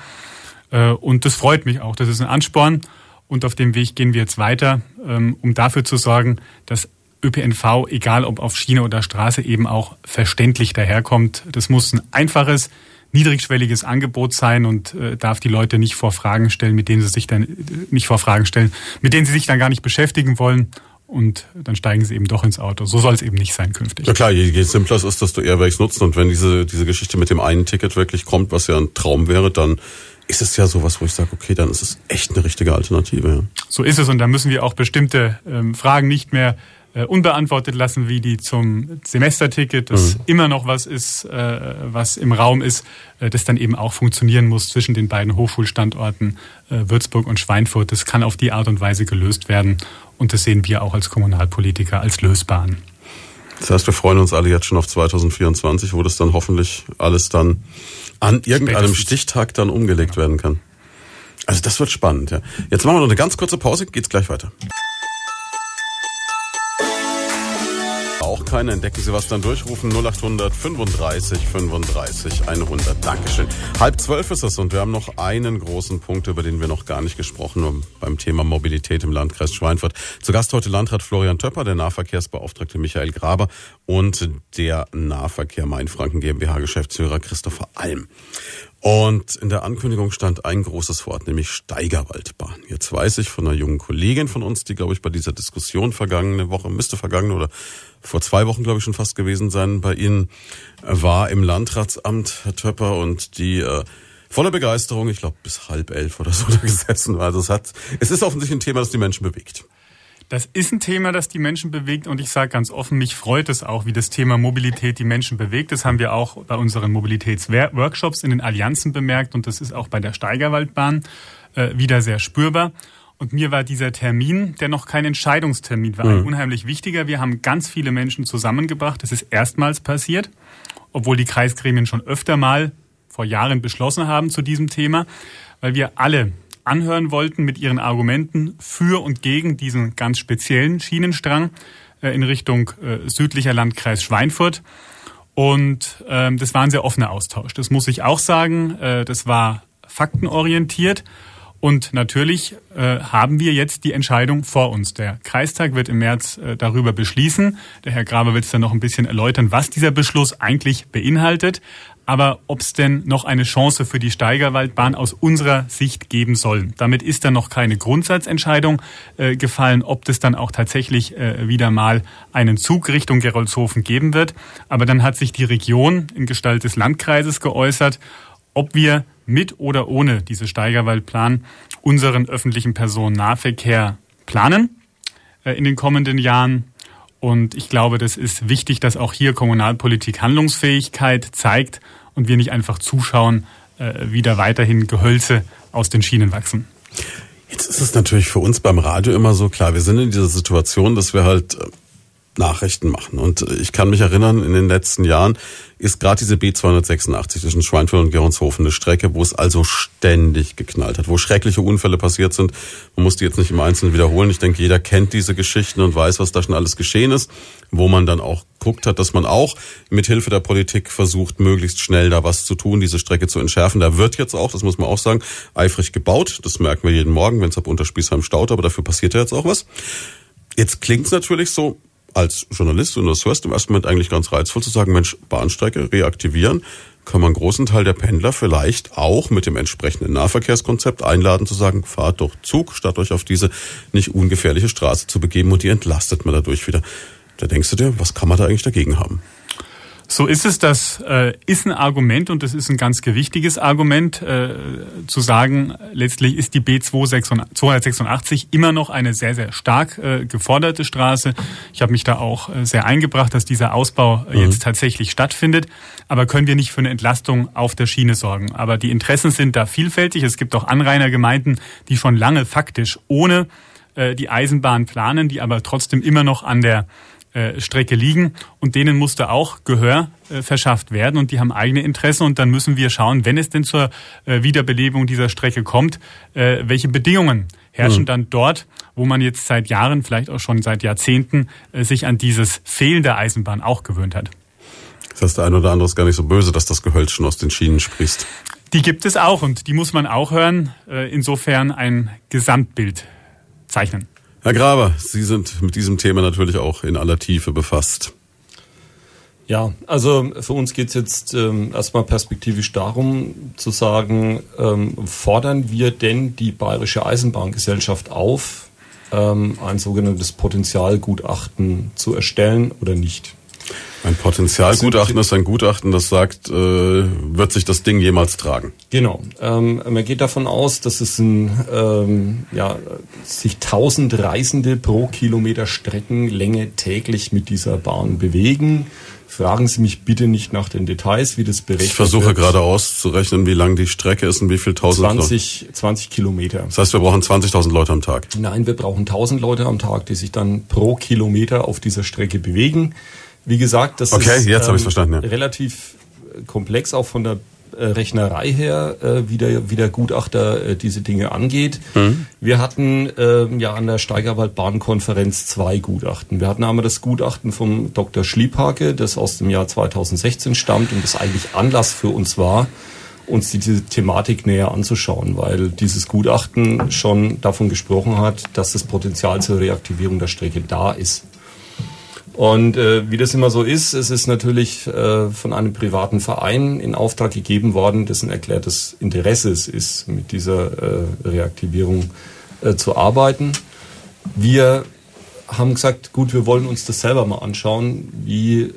Äh, und das freut mich auch. Das ist ein Ansporn. Und auf dem Weg gehen wir jetzt weiter, ähm, um dafür zu sorgen, dass ÖPNV, egal ob auf Schiene oder Straße, eben auch verständlich daherkommt. Das muss ein einfaches, niedrigschwelliges Angebot sein und äh, darf die Leute nicht vor Fragen stellen, mit denen sie sich dann nicht vor Fragen stellen, mit denen sie sich dann gar nicht beschäftigen wollen und dann steigen sie eben doch ins Auto. So soll es eben nicht sein künftig. Ja klar, je, je simpler es ist, desto Airbags nutzen und wenn diese, diese Geschichte mit dem einen Ticket wirklich kommt, was ja ein Traum wäre, dann ist es ja sowas, wo ich sage, okay, dann ist es echt eine richtige Alternative. Ja. So ist es und da müssen wir auch bestimmte ähm, Fragen nicht mehr äh, unbeantwortet lassen, wie die zum Semesterticket, das mhm. immer noch was ist, äh, was im Raum ist, äh, das dann eben auch funktionieren muss zwischen den beiden Hochschulstandorten äh, Würzburg und Schweinfurt. Das kann auf die Art und Weise gelöst werden und das sehen wir auch als Kommunalpolitiker als lösbar an. Das heißt, wir freuen uns alle jetzt schon auf 2024, wo das dann hoffentlich alles dann an irgendeinem Spätestens. Stichtag dann umgelegt werden kann. Also das wird spannend, ja. Jetzt machen wir noch eine ganz kurze Pause, geht's gleich weiter. Auch keine, entdecken Sie was dann durchrufen 0800 35 35 100. Dankeschön. Halb zwölf ist es und wir haben noch einen großen Punkt, über den wir noch gar nicht gesprochen haben beim Thema Mobilität im Landkreis Schweinfurt. Zu Gast heute Landrat Florian Töpper, der Nahverkehrsbeauftragte Michael Graber und der Nahverkehr Mainfranken GmbH Geschäftsführer Christopher Alm. Und in der Ankündigung stand ein großes Wort, nämlich Steigerwaldbahn. Jetzt weiß ich von einer jungen Kollegin von uns, die, glaube ich, bei dieser Diskussion vergangene Woche, müsste vergangene oder vor zwei Wochen, glaube ich, schon fast gewesen sein, bei Ihnen war im Landratsamt, Herr Töpper, und die äh, voller Begeisterung, ich glaube bis halb elf oder so da gesessen war. Also es hat, es ist offensichtlich ein Thema, das die Menschen bewegt. Das ist ein Thema, das die Menschen bewegt und ich sage ganz offen, mich freut es auch, wie das Thema Mobilität die Menschen bewegt. Das haben wir auch bei unseren Mobilitätsworkshops in den Allianzen bemerkt und das ist auch bei der Steigerwaldbahn äh, wieder sehr spürbar. Und mir war dieser Termin, der noch kein Entscheidungstermin war, mhm. ein unheimlich wichtiger. Wir haben ganz viele Menschen zusammengebracht. Das ist erstmals passiert, obwohl die Kreisgremien schon öfter mal vor Jahren beschlossen haben zu diesem Thema, weil wir alle anhören wollten mit ihren Argumenten für und gegen diesen ganz speziellen Schienenstrang äh, in Richtung äh, südlicher Landkreis Schweinfurt. Und ähm, das war ein sehr offener Austausch. Das muss ich auch sagen. Äh, das war faktenorientiert. Und natürlich haben wir jetzt die Entscheidung vor uns. Der Kreistag wird im März darüber beschließen. Der Herr Graber wird es dann noch ein bisschen erläutern, was dieser Beschluss eigentlich beinhaltet. Aber ob es denn noch eine Chance für die Steigerwaldbahn aus unserer Sicht geben soll. Damit ist dann noch keine Grundsatzentscheidung äh, gefallen, ob das dann auch tatsächlich äh, wieder mal einen Zug Richtung Gerolzhofen geben wird. Aber dann hat sich die Region in Gestalt des Landkreises geäußert, ob wir mit oder ohne diese Steigerwaldplan unseren öffentlichen Personennahverkehr planen äh, in den kommenden Jahren. Und ich glaube, das ist wichtig, dass auch hier Kommunalpolitik Handlungsfähigkeit zeigt und wir nicht einfach zuschauen, äh, wie da weiterhin Gehölze aus den Schienen wachsen. Jetzt ist es natürlich für uns beim Radio immer so klar, wir sind in dieser Situation, dass wir halt äh, Nachrichten machen. Und ich kann mich erinnern, in den letzten Jahren ist gerade diese B286 zwischen Schweinfurt und Geronshofen eine Strecke, wo es also ständig geknallt hat, wo schreckliche Unfälle passiert sind. Man muss die jetzt nicht im Einzelnen wiederholen. Ich denke, jeder kennt diese Geschichten und weiß, was da schon alles geschehen ist, wo man dann auch guckt hat, dass man auch mit Hilfe der Politik versucht, möglichst schnell da was zu tun, diese Strecke zu entschärfen. Da wird jetzt auch, das muss man auch sagen, eifrig gebaut. Das merken wir jeden Morgen, wenn es ab Unterspießheim staut, aber dafür passiert ja jetzt auch was. Jetzt klingt es natürlich so, als Journalist, und das hörst im ersten Moment eigentlich ganz reizvoll zu sagen, Mensch, Bahnstrecke reaktivieren, kann man einen großen Teil der Pendler vielleicht auch mit dem entsprechenden Nahverkehrskonzept einladen zu sagen, fahrt doch Zug, statt euch auf diese nicht ungefährliche Straße zu begeben und die entlastet man dadurch wieder. Da denkst du dir, was kann man da eigentlich dagegen haben? So ist es. Das äh, ist ein Argument und das ist ein ganz gewichtiges Argument, äh, zu sagen, letztlich ist die B286 immer noch eine sehr, sehr stark äh, geforderte Straße. Ich habe mich da auch äh, sehr eingebracht, dass dieser Ausbau äh, mhm. jetzt tatsächlich stattfindet. Aber können wir nicht für eine Entlastung auf der Schiene sorgen? Aber die Interessen sind da vielfältig. Es gibt auch Anrainergemeinden, die schon lange faktisch ohne äh, die Eisenbahn planen, die aber trotzdem immer noch an der Strecke liegen und denen musste auch Gehör äh, verschafft werden und die haben eigene Interessen und dann müssen wir schauen, wenn es denn zur äh, Wiederbelebung dieser Strecke kommt, äh, welche Bedingungen herrschen mhm. dann dort, wo man jetzt seit Jahren, vielleicht auch schon seit Jahrzehnten, äh, sich an dieses Fehlen der Eisenbahn auch gewöhnt hat. Das heißt, der ein oder andere ist gar nicht so böse, dass das Gehölz schon aus den Schienen sprießt. Die gibt es auch und die muss man auch hören. Äh, insofern ein Gesamtbild zeichnen. Herr Graber, Sie sind mit diesem Thema natürlich auch in aller Tiefe befasst. Ja, also für uns geht es jetzt ähm, erstmal perspektivisch darum zu sagen, ähm, fordern wir denn die Bayerische Eisenbahngesellschaft auf, ähm, ein sogenanntes Potenzialgutachten zu erstellen oder nicht? Ein Potenzialgutachten ist ein Gutachten, das sagt, äh, wird sich das Ding jemals tragen? Genau. Ähm, man geht davon aus, dass es ein, ähm, ja, sich tausend Reisende pro Kilometer Streckenlänge täglich mit dieser Bahn bewegen. Fragen Sie mich bitte nicht nach den Details, wie das berechnet Ich versuche wird. gerade auszurechnen, wie lang die Strecke ist und wie viel tausend 20, 20 Kilometer. Das heißt, wir brauchen 20.000 Leute am Tag? Nein, wir brauchen 1000 Leute am Tag, die sich dann pro Kilometer auf dieser Strecke bewegen. Wie gesagt, das okay, ist jetzt ähm, verstanden, ja. relativ komplex auch von der äh, Rechnerei her, äh, wie, der, wie der Gutachter äh, diese Dinge angeht. Mhm. Wir hatten äh, ja an der Steigerwaldbahnkonferenz zwei Gutachten. Wir hatten einmal das Gutachten vom Dr. Schliephake, das aus dem Jahr 2016 stammt und das eigentlich Anlass für uns war, uns diese Thematik näher anzuschauen, weil dieses Gutachten schon davon gesprochen hat, dass das Potenzial zur Reaktivierung der Strecke da ist. Und äh, wie das immer so ist, es ist natürlich äh, von einem privaten Verein in Auftrag gegeben worden, dessen erklärtes Interesse es ist, mit dieser äh, Reaktivierung äh, zu arbeiten. Wir haben gesagt, gut, wir wollen uns das selber mal anschauen, wie, äh,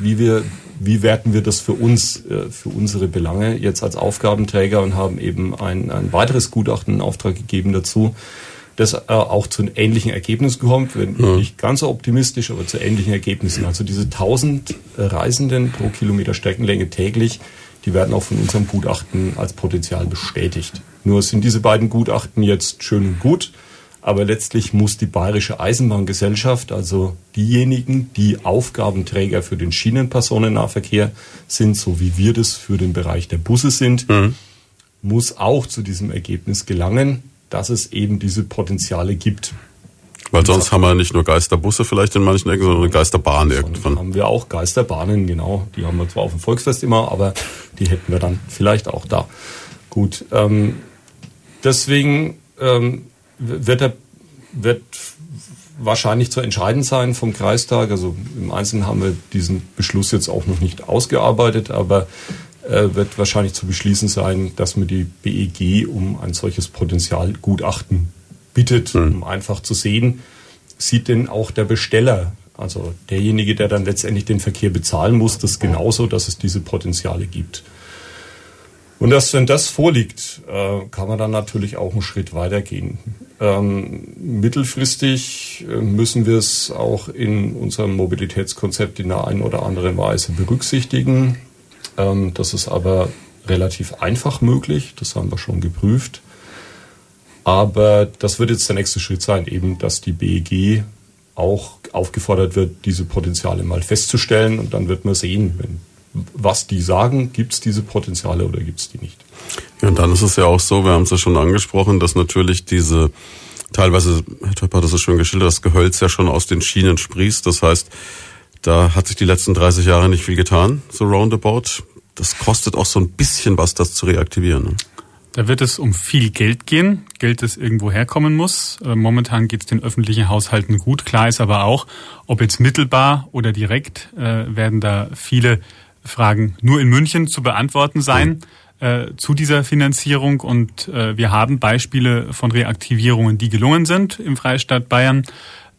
wie wir wie werten wir das für uns, äh, für unsere Belange jetzt als Aufgabenträger und haben eben ein, ein weiteres Gutachten in Auftrag gegeben dazu, das äh, auch zu ähnlichen Ergebnissen kommt, wenn ja. nicht ganz so optimistisch, aber zu ähnlichen Ergebnissen. Also diese 1000 Reisenden pro Kilometer Streckenlänge täglich, die werden auch von unserem Gutachten als Potenzial bestätigt. Nur sind diese beiden Gutachten jetzt schön und gut, aber letztlich muss die Bayerische Eisenbahngesellschaft, also diejenigen, die Aufgabenträger für den Schienenpersonennahverkehr sind, so wie wir das für den Bereich der Busse sind, mhm. muss auch zu diesem Ergebnis gelangen, dass es eben diese Potenziale gibt. Weil sonst haben wir nicht nur Geisterbusse vielleicht in manchen Ecken, sondern Geisterbahnen irgendwann. Haben wir auch Geisterbahnen, genau. Die haben wir zwar auf dem Volksfest immer, aber die hätten wir dann vielleicht auch da. Gut. Ähm, deswegen ähm, wird, er, wird wahrscheinlich zu entscheidend sein vom Kreistag. Also im Einzelnen haben wir diesen Beschluss jetzt auch noch nicht ausgearbeitet, aber wird wahrscheinlich zu beschließen sein, dass man die BEG um ein solches Potenzialgutachten bittet, mhm. um einfach zu sehen, sieht denn auch der Besteller, also derjenige, der dann letztendlich den Verkehr bezahlen muss, das genauso, dass es diese Potenziale gibt. Und dass, wenn das vorliegt, äh, kann man dann natürlich auch einen Schritt weitergehen. Ähm, mittelfristig äh, müssen wir es auch in unserem Mobilitätskonzept in der einen oder anderen Weise berücksichtigen. Ähm, das ist aber relativ einfach möglich, das haben wir schon geprüft. Aber das wird jetzt der nächste Schritt sein, eben, dass die BEG auch aufgefordert wird, diese Potenziale mal festzustellen. Und dann wird man sehen, wenn, was die sagen, gibt es diese Potenziale oder gibt es die nicht. Ja, und dann ist es ja auch so, wir haben es ja schon angesprochen, dass natürlich diese teilweise, Herr Töpper hat das so schön geschildert, das Gehölz ja schon aus den Schienen sprießt. Das heißt, da hat sich die letzten 30 Jahre nicht viel getan, so roundabout. Das kostet auch so ein bisschen was, das zu reaktivieren. Ne? Da wird es um viel Geld gehen, Geld, das irgendwo herkommen muss. Äh, momentan geht es den öffentlichen Haushalten gut. Klar ist aber auch, ob jetzt mittelbar oder direkt, äh, werden da viele Fragen nur in München zu beantworten sein äh, zu dieser Finanzierung. Und wir haben Beispiele von Reaktivierungen, die gelungen sind im Freistaat Bayern.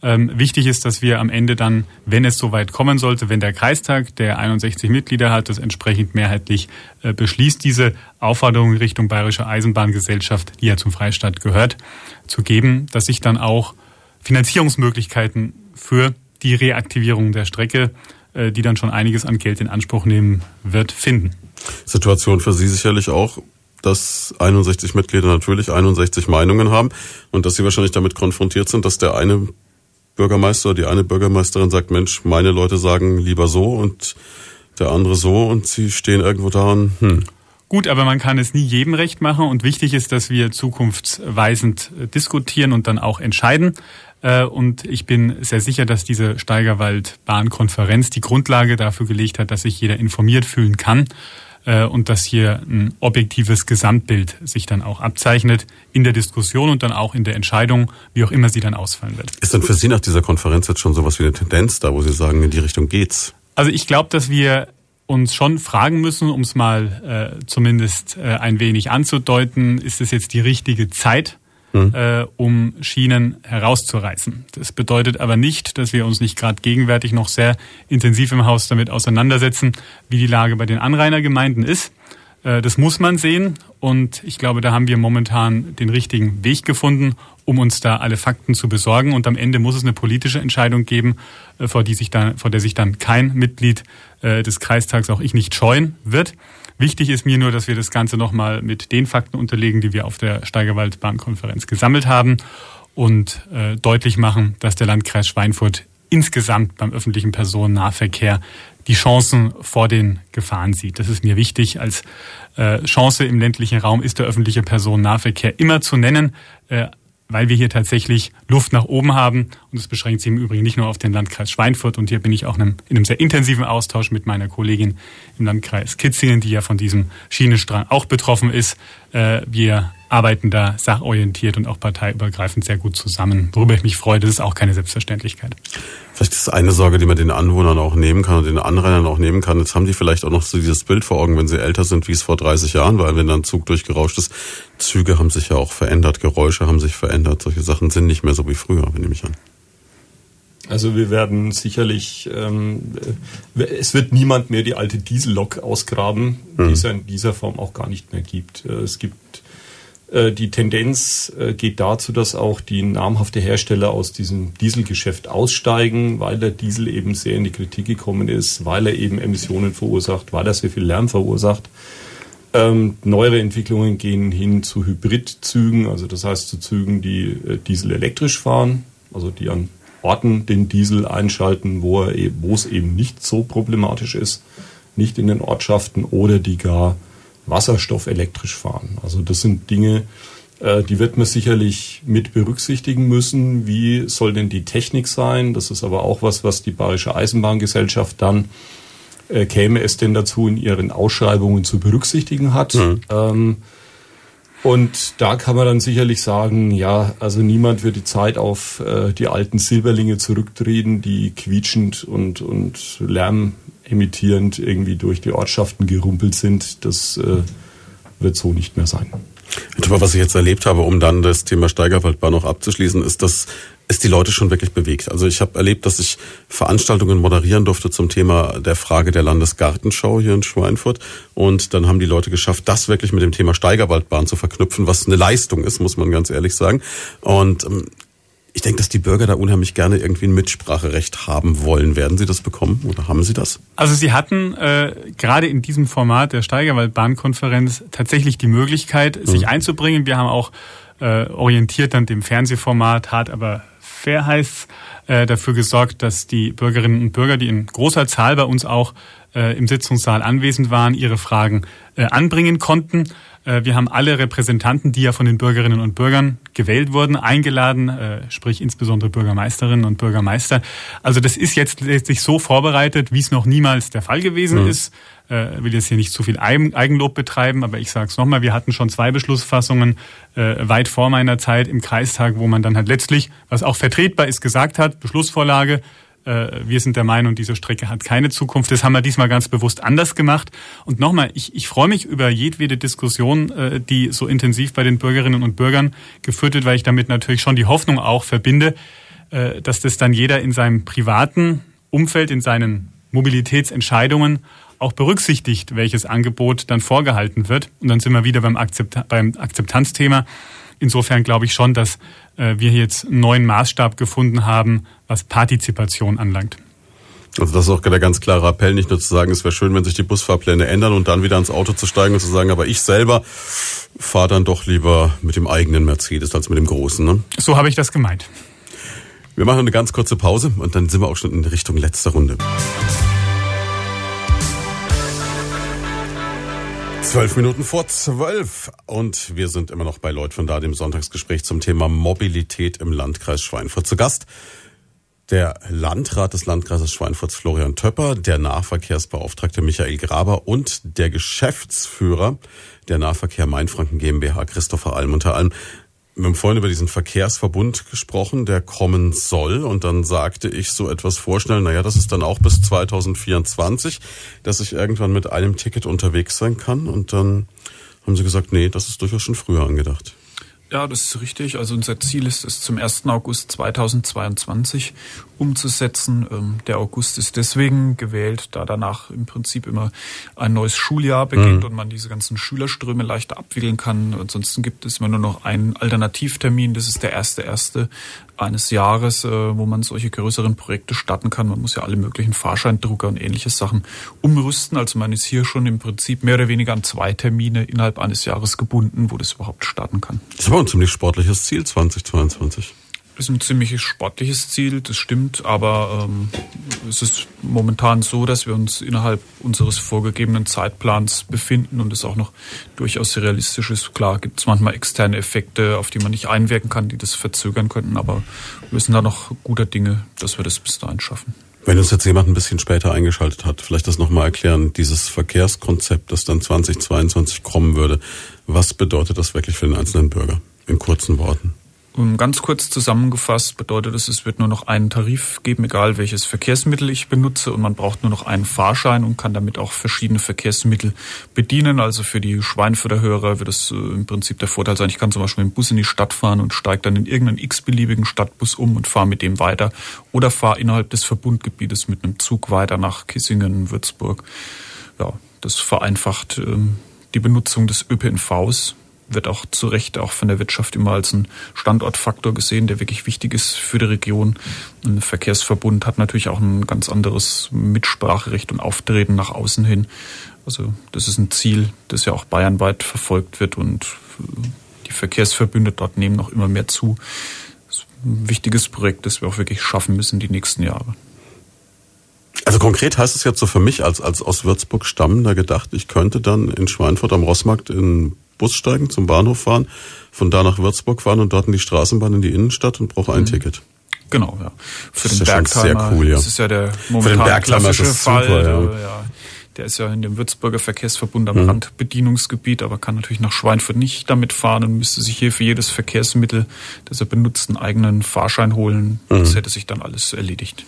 Ähm, wichtig ist, dass wir am Ende dann, wenn es soweit kommen sollte, wenn der Kreistag, der 61 Mitglieder hat, das entsprechend mehrheitlich äh, beschließt, diese Aufforderung Richtung Bayerische Eisenbahngesellschaft, die ja zum Freistaat gehört, zu geben, dass sich dann auch Finanzierungsmöglichkeiten für die Reaktivierung der Strecke, äh, die dann schon einiges an Geld in Anspruch nehmen wird, finden. Situation für Sie sicherlich auch dass 61 Mitglieder natürlich 61 Meinungen haben und dass sie wahrscheinlich damit konfrontiert sind, dass der eine Bürgermeister, die eine Bürgermeisterin sagt, Mensch, meine Leute sagen lieber so und der andere so und sie stehen irgendwo da und hm. Gut, aber man kann es nie jedem recht machen und wichtig ist, dass wir zukunftsweisend äh, diskutieren und dann auch entscheiden. Äh, und ich bin sehr sicher, dass diese Steigerwald-Bahnkonferenz die Grundlage dafür gelegt hat, dass sich jeder informiert fühlen kann äh, und dass hier ein objektives Gesamtbild sich dann auch abzeichnet in der Diskussion und dann auch in der Entscheidung, wie auch immer sie dann ausfallen wird. Ist denn für Sie nach dieser Konferenz jetzt schon sowas wie eine Tendenz da, wo Sie sagen, in die Richtung geht's? Also ich glaube, dass wir uns schon fragen müssen, um es mal äh, zumindest äh, ein wenig anzudeuten, ist es jetzt die richtige Zeit, mhm. äh, um Schienen herauszureißen. Das bedeutet aber nicht, dass wir uns nicht gerade gegenwärtig noch sehr intensiv im Haus damit auseinandersetzen, wie die Lage bei den Anrainergemeinden ist. Äh, das muss man sehen und ich glaube, da haben wir momentan den richtigen Weg gefunden, um uns da alle Fakten zu besorgen. Und am Ende muss es eine politische Entscheidung geben, äh, vor, die sich dann, vor der sich dann kein Mitglied äh, des Kreistags, auch ich nicht scheuen wird. Wichtig ist mir nur, dass wir das Ganze nochmal mit den Fakten unterlegen, die wir auf der Steigerwald-Bahnkonferenz gesammelt haben und äh, deutlich machen, dass der Landkreis Schweinfurt insgesamt beim öffentlichen Personennahverkehr die Chancen vor den Gefahren sieht. Das ist mir wichtig. Als äh, Chance im ländlichen Raum ist der öffentliche Personennahverkehr immer zu nennen. Äh, weil wir hier tatsächlich Luft nach oben haben. Und das beschränkt sich im Übrigen nicht nur auf den Landkreis Schweinfurt. Und hier bin ich auch in einem, in einem sehr intensiven Austausch mit meiner Kollegin im Landkreis Kitzingen, die ja von diesem Schienenstrang auch betroffen ist. Äh, wir arbeiten da sachorientiert und auch parteiübergreifend sehr gut zusammen, worüber ich mich freue. Das ist auch keine Selbstverständlichkeit. Vielleicht ist eine Sorge, die man den Anwohnern auch nehmen kann und den Anrainern auch nehmen kann. Jetzt haben die vielleicht auch noch so dieses Bild vor Augen, wenn sie älter sind, wie es vor 30 Jahren war, wenn dann ein Zug durchgerauscht ist. Züge haben sich ja auch verändert, Geräusche haben sich verändert. Solche Sachen sind nicht mehr so wie früher, nehme ich an. Also wir werden sicherlich, ähm, es wird niemand mehr die alte Diesellok ausgraben, die es ja in dieser Form auch gar nicht mehr gibt. Äh, es gibt die Tendenz äh, geht dazu, dass auch die namhafte Hersteller aus diesem Dieselgeschäft aussteigen, weil der Diesel eben sehr in die Kritik gekommen ist, weil er eben Emissionen verursacht, weil er sehr viel Lärm verursacht. Ähm, neuere Entwicklungen gehen hin zu Hybridzügen, also das heißt zu Zügen, die äh, Diesel elektrisch fahren, also die an Orten den Diesel einschalten, e-, wo es eben nicht so problematisch ist, nicht in den Ortschaften oder die gar Wasserstoff elektrisch fahren. Also das sind Dinge, äh, die wird man sicherlich mit berücksichtigen müssen. Wie soll denn die Technik sein? Das ist aber auch was, was die Bayerische Eisenbahngesellschaft dann äh, käme es denn dazu in ihren Ausschreibungen zu berücksichtigen hat. Mhm. Ähm, Und da kann man dann sicherlich sagen, ja, also niemand wird die Zeit auf äh, die alten Silberlinge zurücktreten, die quietschend und, und Lärm emittierend irgendwie durch die Ortschaften gerumpelt sind. Das äh, wird so nicht mehr sein. Aber was ich jetzt erlebt habe, um dann das Thema Steigerwaldbahn noch abzuschließen, ist, dass es die Leute schon wirklich bewegt. Also ich habe erlebt, dass ich Veranstaltungen moderieren durfte zum Thema der Frage der Landesgartenschau hier in Schweinfurt. Und dann haben die Leute geschafft, das wirklich mit dem Thema Steigerwaldbahn zu verknüpfen, was eine Leistung ist, muss man ganz ehrlich sagen. Und ähm, ich denke, dass die Bürger da unheimlich gerne irgendwie ein Mitspracherecht haben wollen. Werden Sie das bekommen oder haben Sie das? Also Sie hatten äh, gerade in diesem Format der Steigerwaldbahnkonferenz tatsächlich die Möglichkeit, mhm. sich einzubringen. Wir haben auch äh, orientiert an dem Fernsehformat hart aber fair heißt, äh, dafür gesorgt, dass die Bürgerinnen und Bürger, die in großer Zahl bei uns auch äh, im Sitzungssaal anwesend waren, ihre Fragen äh, anbringen konnten. Äh, wir haben alle Repräsentanten, die ja von den Bürgerinnen und Bürgern gewählt wurden, eingeladen, äh, sprich insbesondere Bürgermeisterinnen und Bürgermeister. Also das ist jetzt letztlich so vorbereitet, wie es noch niemals der Fall gewesen mhm. ist. Äh, will jetzt hier nicht zu viel Eigenlob betreiben, aber ich sage es nochmal, wir hatten schon zwei Beschlussfassungen weit vor meiner Zeit im Kreistag, wo man dann halt letztlich, was auch vertretbar ist, gesagt hat, Beschlussvorlage, äh, wir sind der Meinung, diese Strecke hat keine Zukunft. Das haben wir diesmal ganz bewusst anders gemacht. Und nochmal, ich, ich freue mich über jedwede Diskussion, äh, die so intensiv bei den Bürgerinnen und Bürgern geführt wird, weil ich damit natürlich schon die Hoffnung auch verbinde, äh, dass das dann jeder in seinem privaten Umfeld, in seinen Mobilitätsentscheidungen auch berücksichtigt, welches Angebot dann vorgehalten wird. Und dann sind wir wieder beim, Akzept beim Akzeptanzthema. Insofern glaube ich schon, dass äh, wir jetzt einen neuen Maßstab gefunden haben, was Partizipation anlangt. Also das ist auch der ganz klare Appell, nicht nur zu sagen, es wäre schön, wenn sich die Busfahrpläne ändern und dann wieder ins Auto zu steigen und zu sagen, aber ich selber fahre dann doch lieber mit dem eigenen Mercedes als mit dem großen. Ne? So habe ich das gemeint. Wir machen eine ganz kurze Pause und dann sind wir auch schon in Richtung letzter Runde. Zwölf Minuten vor zwölf und wir sind immer noch bei Leut von da, dem Sonntagsgespräch zum Thema Mobilität im Landkreis Schweinfurt. Zu Gast der Landrat des Landkreises Schweinfurt, Florian Töpper, der Nahverkehrsbeauftragte Michael Graber und der Geschäftsführer der Nahverkehr Mainfranken GmbH, Christopher Alm. Unter allem wir haben vorhin über diesen Verkehrsverbund gesprochen, der kommen soll. Und dann sagte ich so etwas vorstellen, naja, das ist dann auch bis 2024, dass ich irgendwann mit einem Ticket unterwegs sein kann. Und dann haben sie gesagt, nee, das ist durchaus schon früher angedacht. Ja, das ist richtig. Also unser Ziel ist es zum 1. August 2022 umzusetzen. Ähm, der August ist deswegen gewählt, da danach im Prinzip immer ein neues Schuljahr beginnt mhm. und man diese ganzen Schülerströme leichter abwickeln kann. Ansonsten gibt es immer nur noch einen Alternativtermin. Das ist der erste erste eines Jahres, äh, wo man solche größeren Projekte starten kann. Man muss ja alle möglichen Fahrscheindrucker und ähnliche Sachen umrüsten. Also man ist hier schon im Prinzip mehr oder weniger an zwei Termine innerhalb eines Jahres gebunden, wo das überhaupt starten kann. Das aber ein ziemlich sportliches Ziel 2022. Ist ein ziemlich sportliches Ziel, das stimmt, aber ähm, es ist momentan so, dass wir uns innerhalb unseres vorgegebenen Zeitplans befinden und es auch noch durchaus realistisch ist. Klar gibt es manchmal externe Effekte, auf die man nicht einwirken kann, die das verzögern könnten, aber wir sind da noch guter Dinge, dass wir das bis dahin schaffen. Wenn uns jetzt jemand ein bisschen später eingeschaltet hat, vielleicht das nochmal erklären, dieses Verkehrskonzept, das dann 2022 kommen würde, was bedeutet das wirklich für den einzelnen Bürger? In kurzen Worten. Um ganz kurz zusammengefasst bedeutet es, es wird nur noch einen Tarif geben, egal welches Verkehrsmittel ich benutze und man braucht nur noch einen Fahrschein und kann damit auch verschiedene Verkehrsmittel bedienen. Also für die Schweinfurter Hörer wird es äh, im Prinzip der Vorteil sein, ich kann zum Beispiel mit dem Bus in die Stadt fahren und steige dann in irgendeinen x-beliebigen Stadtbus um und fahre mit dem weiter oder fahre innerhalb des Verbundgebietes mit einem Zug weiter nach Kissingen, Würzburg. Ja, das vereinfacht ähm, die Benutzung des ÖPNVs wird auch zu Recht auch von der Wirtschaft immer als ein Standortfaktor gesehen, der wirklich wichtig ist für die Region. Ein Verkehrsverbund hat natürlich auch ein ganz anderes Mitspracherecht und Auftreten nach außen hin. Also das ist ein Ziel, das ja auch bayernweit verfolgt wird und die Verkehrsverbünde dort nehmen noch immer mehr zu. Das ist ein wichtiges Projekt, das wir auch wirklich schaffen müssen die nächsten Jahre. Also konkret heißt es jetzt so für mich als, als aus Würzburg stammender gedacht, ich könnte dann in Schweinfurt am Rossmarkt in Bus steigen, zum Bahnhof fahren, von da nach Würzburg fahren und dort in die Straßenbahn in die Innenstadt und brauche ein mhm. Ticket. Genau, ja. Für das den ist ja Bergtimer, sehr cool, ja. Das ist ja der momentan klassische Fall. Super, ja. ja. Der ist ja in dem Würzburger Verkehrsverbund am mhm. Randbedienungsgebiet, aber kann natürlich nach Schweinfurt nicht damit fahren und müsste sich hier für jedes Verkehrsmittel, das er benutzt, einen eigenen Fahrschein holen. Mhm. Das hätte sich dann alles erledigt.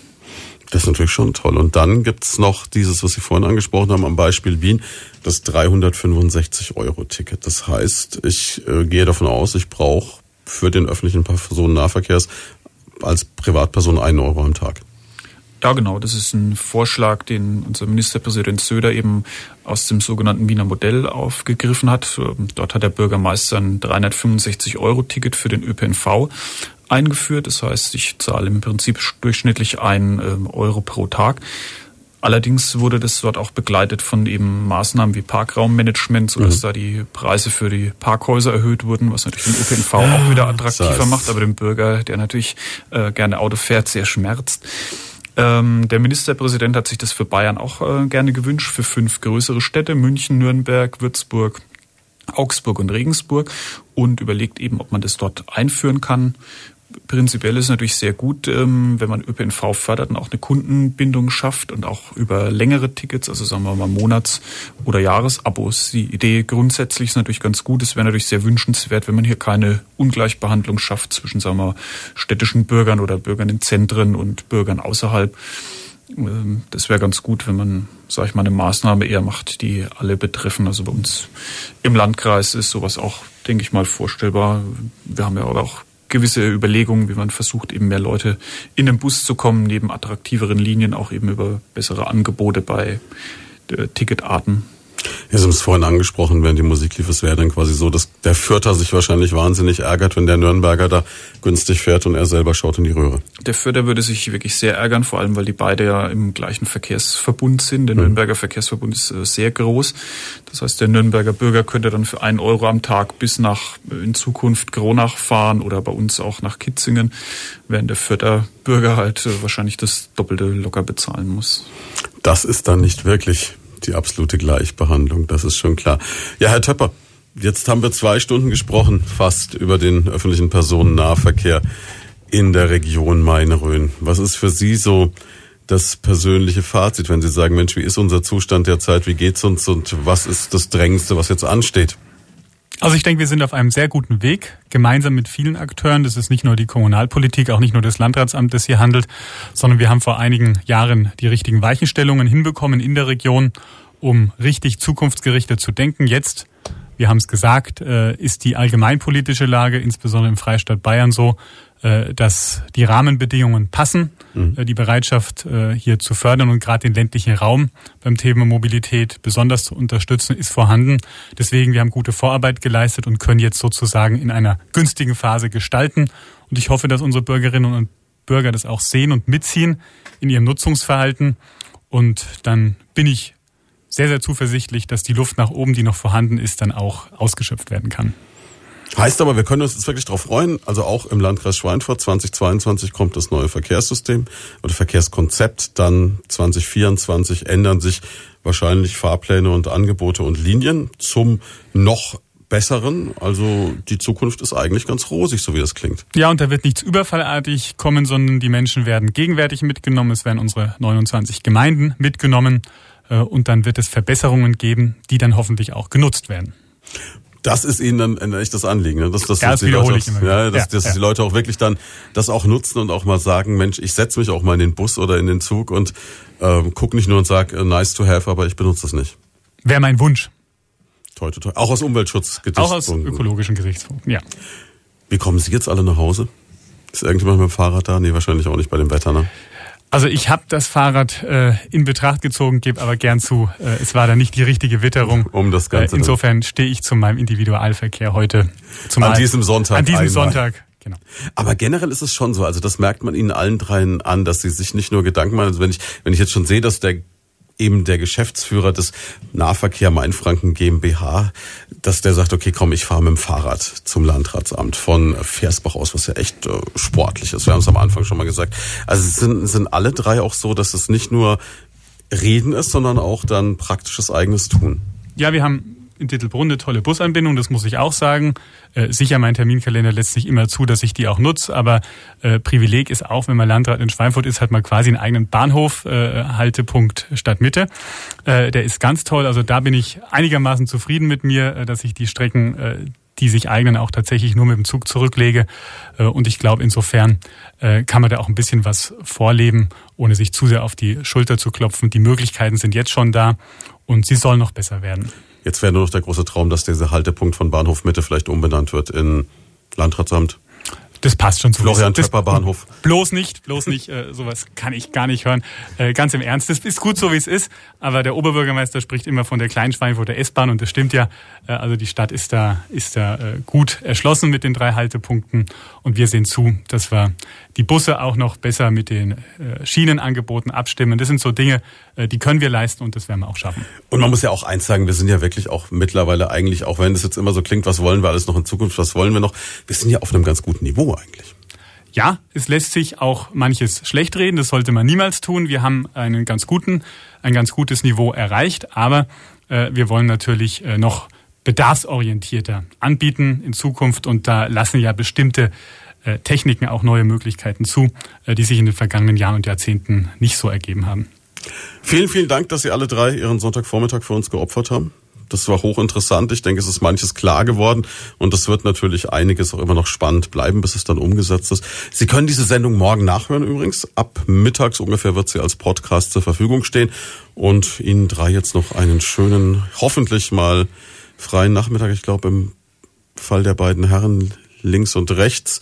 Das ist natürlich schon toll. Und dann gibt's noch dieses, was Sie vorhin angesprochen haben, am Beispiel Wien, das 365-Euro-Ticket. Das heißt, ich äh, gehe davon aus, ich brauche für den öffentlichen Personennahverkehrs als Privatperson einen Euro am Tag. Ja, genau. Das ist ein Vorschlag, den unser Ministerpräsident Söder eben aus dem sogenannten Wiener Modell aufgegriffen hat. Dort hat der Bürgermeister ein 365-Euro-Ticket für den ÖPNV eingeführt. Das heißt, ich zahle im Prinzip durchschnittlich einen ähm, Euro pro Tag. Allerdings wurde das dort auch begleitet von eben Maßnahmen wie Parkraummanagement, sodass mhm. da die Preise für die Parkhäuser erhöht wurden, was natürlich den ÖPNV auch wieder attraktiver das heißt. macht, aber den Bürger, der natürlich äh, gerne Auto fährt, sehr schmerzt. Ähm, der Ministerpräsident hat sich das für Bayern auch äh, gerne gewünscht, für fünf größere Städte, München, Nürnberg, Würzburg, Augsburg und Regensburg. Und überlegt eben, ob man das dort einführen kann prinzipiell ist natürlich sehr gut, ähm, wenn man ÖPNV fördert und auch eine Kundenbindung schafft und auch über längere Tickets, also sagen wir mal Monats- oder Jahresabos. Die Idee grundsätzlich ist natürlich ganz gut. Es wäre natürlich sehr wünschenswert, wenn man hier keine Ungleichbehandlung schafft zwischen, sagen wir, städtischen Bürgern oder Bürgern in Zentren und Bürgern außerhalb. Ähm, das wäre ganz gut, wenn man, sage ich mal, eine Maßnahme eher macht, die alle betreffen. Also bei uns im Landkreis ist sowas auch, denke ich mal, vorstellbar. Wir haben ja auch gewisse Überlegungen, wie man versucht, eben mehr Leute in den Bus zu kommen, neben attraktiveren Linien auch eben über bessere Angebote bei äh, Ticketarten. Ja, Sie haben es vorhin angesprochen, während die Musik lief, es wäre dann quasi so, dass der Fürther sich wahrscheinlich wahnsinnig ärgert, wenn der Nürnberger da günstig fährt und er selber schaut in die Röhre. Der Fürther würde sich wirklich sehr ärgern, vor allem weil die beide ja im gleichen Verkehrsverbund sind. Der mhm. Nürnberger Verkehrsverbund ist äh, sehr groß. Das heißt, der Nürnberger Bürger könnte dann für einen Euro am Tag bis nach äh, in Zukunft Gronach fahren oder bei uns auch nach Kitzingen, während der Fürther Bürger halt äh, wahrscheinlich das Doppelte locker bezahlen muss. Das ist dann nicht wirklich die absolute Gleichbehandlung, das ist schon klar. Ja, Herr Töpper, jetzt haben wir zwei Stunden gesprochen, fast über den öffentlichen Personennahverkehr in der Region Main-Rhön. Was ist für Sie so das persönliche Fazit, wenn Sie sagen, Mensch, wie ist unser Zustand derzeit, wie geht's uns und was ist das Drängendste, was jetzt ansteht? Also ich denke, wir sind auf einem sehr guten Weg, gemeinsam mit vielen Akteuren. Das ist nicht nur die Kommunalpolitik, auch nicht nur das Landratsamt, das hier handelt, sondern wir haben vor einigen Jahren die richtigen Weichenstellungen hinbekommen in der Region, um richtig zukunftsgerichtet zu denken. Jetzt, wir haben es gesagt, äh, ist die allgemeinpolitische Lage, insbesondere im Freistaat Bayern so, äh, dass die Rahmenbedingungen passen, mhm. Die Bereitschaft äh, hier zu fördern und gerade den ländlichen Raum beim Thema Mobilität besonders zu unterstützen, ist vorhanden. Deswegen, wir haben gute Vorarbeit geleistet und können jetzt sozusagen in einer günstigen Phase gestalten. Und ich hoffe, dass unsere Bürgerinnen und Bürger das auch sehen und mitziehen in ihrem Nutzungsverhalten. Und dann bin ich sehr, sehr zuversichtlich, dass die Luft nach oben, die noch vorhanden ist, dann auch ausgeschöpft werden kann. Heißt aber, wir können uns jetzt wirklich darauf freuen. Also auch im Landkreis Schweinfurt 2022 kommt das neue Verkehrssystem oder Verkehrskonzept. Dann 2024 ändern sich wahrscheinlich Fahrpläne und Angebote und Linien zum noch besseren. Also die Zukunft ist eigentlich ganz rosig, so wie das klingt. Ja, und da wird nichts überfallartig kommen, sondern die Menschen werden gegenwärtig mitgenommen. Es werden unsere 29 Gemeinden mitgenommen. Äh, und dann wird es Verbesserungen geben, die dann hoffentlich auch genutzt werden das ist ihnen dann echt das Anliegen, ne? dass, dass, ja, das die Leute auch, ja, dass, ja, dass ja. die Leute auch wirklich dann das auch nutzen und auch mal sagen, Mensch, ich setze mich auch mal in den Bus oder in den Zug und ähm, guck nicht nur und sag, äh, nice to have, aber ich benutze das nicht. Wäre mein Wunsch. Toi, toi, toi. Auch aus Umweltschutzgesichtspunkten. Auch aus ökologischen Gesichtspunkten, ja. Wie kommen Sie jetzt alle nach Hause? Ist irgendjemand mit dem Fahrrad da? Nee, wahrscheinlich auch nicht bei dem Wetter, ne? Also ich habe das Fahrrad äh, in Betracht gezogen, gebe aber gern zu, äh, es war da nicht die richtige Witterung. Um das Ganze. Äh, insofern stehe ich zu meinem Individualverkehr heute. Zumal, an diesem Sonntag. An diesem einmal. Sonntag. Genau. Aber generell ist es schon so, also das merkt man Ihnen allen dreien an, dass Sie sich nicht nur Gedanken machen, also wenn ich, wenn ich jetzt schon sehe, dass der eben der Geschäftsführer des Nahverkehr Mainfranken GmbH, dass der sagt, okay, komm, ich fahre mit dem Fahrrad zum Landratsamt von Versbach aus, was ja echt äh, sportlich ist. Wir haben es am Anfang schon mal gesagt. Also sind, sind alle drei auch so, dass es nicht nur Reden ist, sondern auch dann praktisches eigenes Tun. Ja, wir haben in Dittelbrunn eine tolle Busanbindung, das muss ich auch sagen. Äh, sicher, mein Terminkalender lässt sich immer zu, dass ich die auch nutze, aber äh, Privileg ist auch, wenn man Landrat in Schweinfurt ist, hat man quasi einen eigenen Bahnhof, äh, Haltepunkt Stadtmitte. Äh, der ist ganz toll, also da bin ich einigermaßen zufrieden mit mir, äh, dass ich die Strecken äh, die sich eignen, auch tatsächlich nur mit dem Zug zurücklege. Äh, und ich glaube, insofern äh, kann man da auch ein bisschen was vorleben, ohne sich zu sehr auf die Schulter zu klopfen. Die Möglichkeiten sind jetzt schon da und sie sollen noch besser werden. Jetzt wäre nur noch der große Traum, dass dieser Haltepunkt von Bahnhof Mitte vielleicht umbenannt wird in Landratsamt. Das passt schon so. Florian Töpper Bahnhof. Bloß nicht, bloß nicht, äh, sowas kann ich gar nicht hören. Äh, ganz im Ernst, das ist gut so, wie es ist, aber der Oberbürgermeister spricht immer von der Kleinschweinfurter S-Bahn und das stimmt ja. Äh, also die Stadt ist da, ist da äh, gut erschlossen mit den drei Haltepunkten und wir sehen zu, dass wir die Busse auch noch besser mit den äh, Schienenangeboten abstimmen. Das sind so Dinge, äh, die können wir leisten und das werden wir auch schaffen. Und man muss ja auch eins sagen, wir sind ja wirklich auch mittlerweile eigentlich, auch wenn es jetzt immer so klingt, was wollen wir alles noch in Zukunft, was wollen wir noch, wir sind ja auf einem ganz guten Niveau eigentlich. Ja, es lässt sich auch manches schlecht reden, das sollte man niemals tun. Wir haben einen ganz guten, ein ganz gutes Niveau erreicht, aber äh, wir wollen natürlich äh, noch bedarfsorientierter anbieten in Zukunft und da lassen ja bestimmte Techniken auch neue Möglichkeiten zu, äh, die sich in den vergangenen Jahren und Jahrzehnten nicht so ergeben haben. Vielen, vielen Dank, dass Sie alle drei Ihren Sonntagvormittag für uns geopfert haben. Das war hochinteressant. Ich denke, es ist manches klar geworden und es wird natürlich einiges auch immer noch spannend bleiben, bis es dann umgesetzt ist. Sie können diese Sendung morgen nachhören übrigens. Ab mittags ungefähr wird sie als Podcast zur Verfügung stehen und Ihnen drei jetzt noch einen schönen, hoffentlich mal freien Nachmittag. Ich glaube, im Fall der beiden Herren links und rechts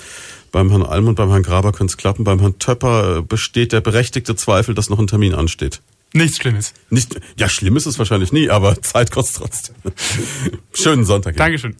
beim Herrn Alm und beim Herrn Graber könnte es klappen. Beim Herrn Töpper besteht der berechtigte Zweifel, dass noch ein Termin ansteht. Nichts Schlimmes. Nicht, ja, schlimm ist es wahrscheinlich nie, aber Zeit kostet trotzdem. Schönen Sonntag. Dankeschön.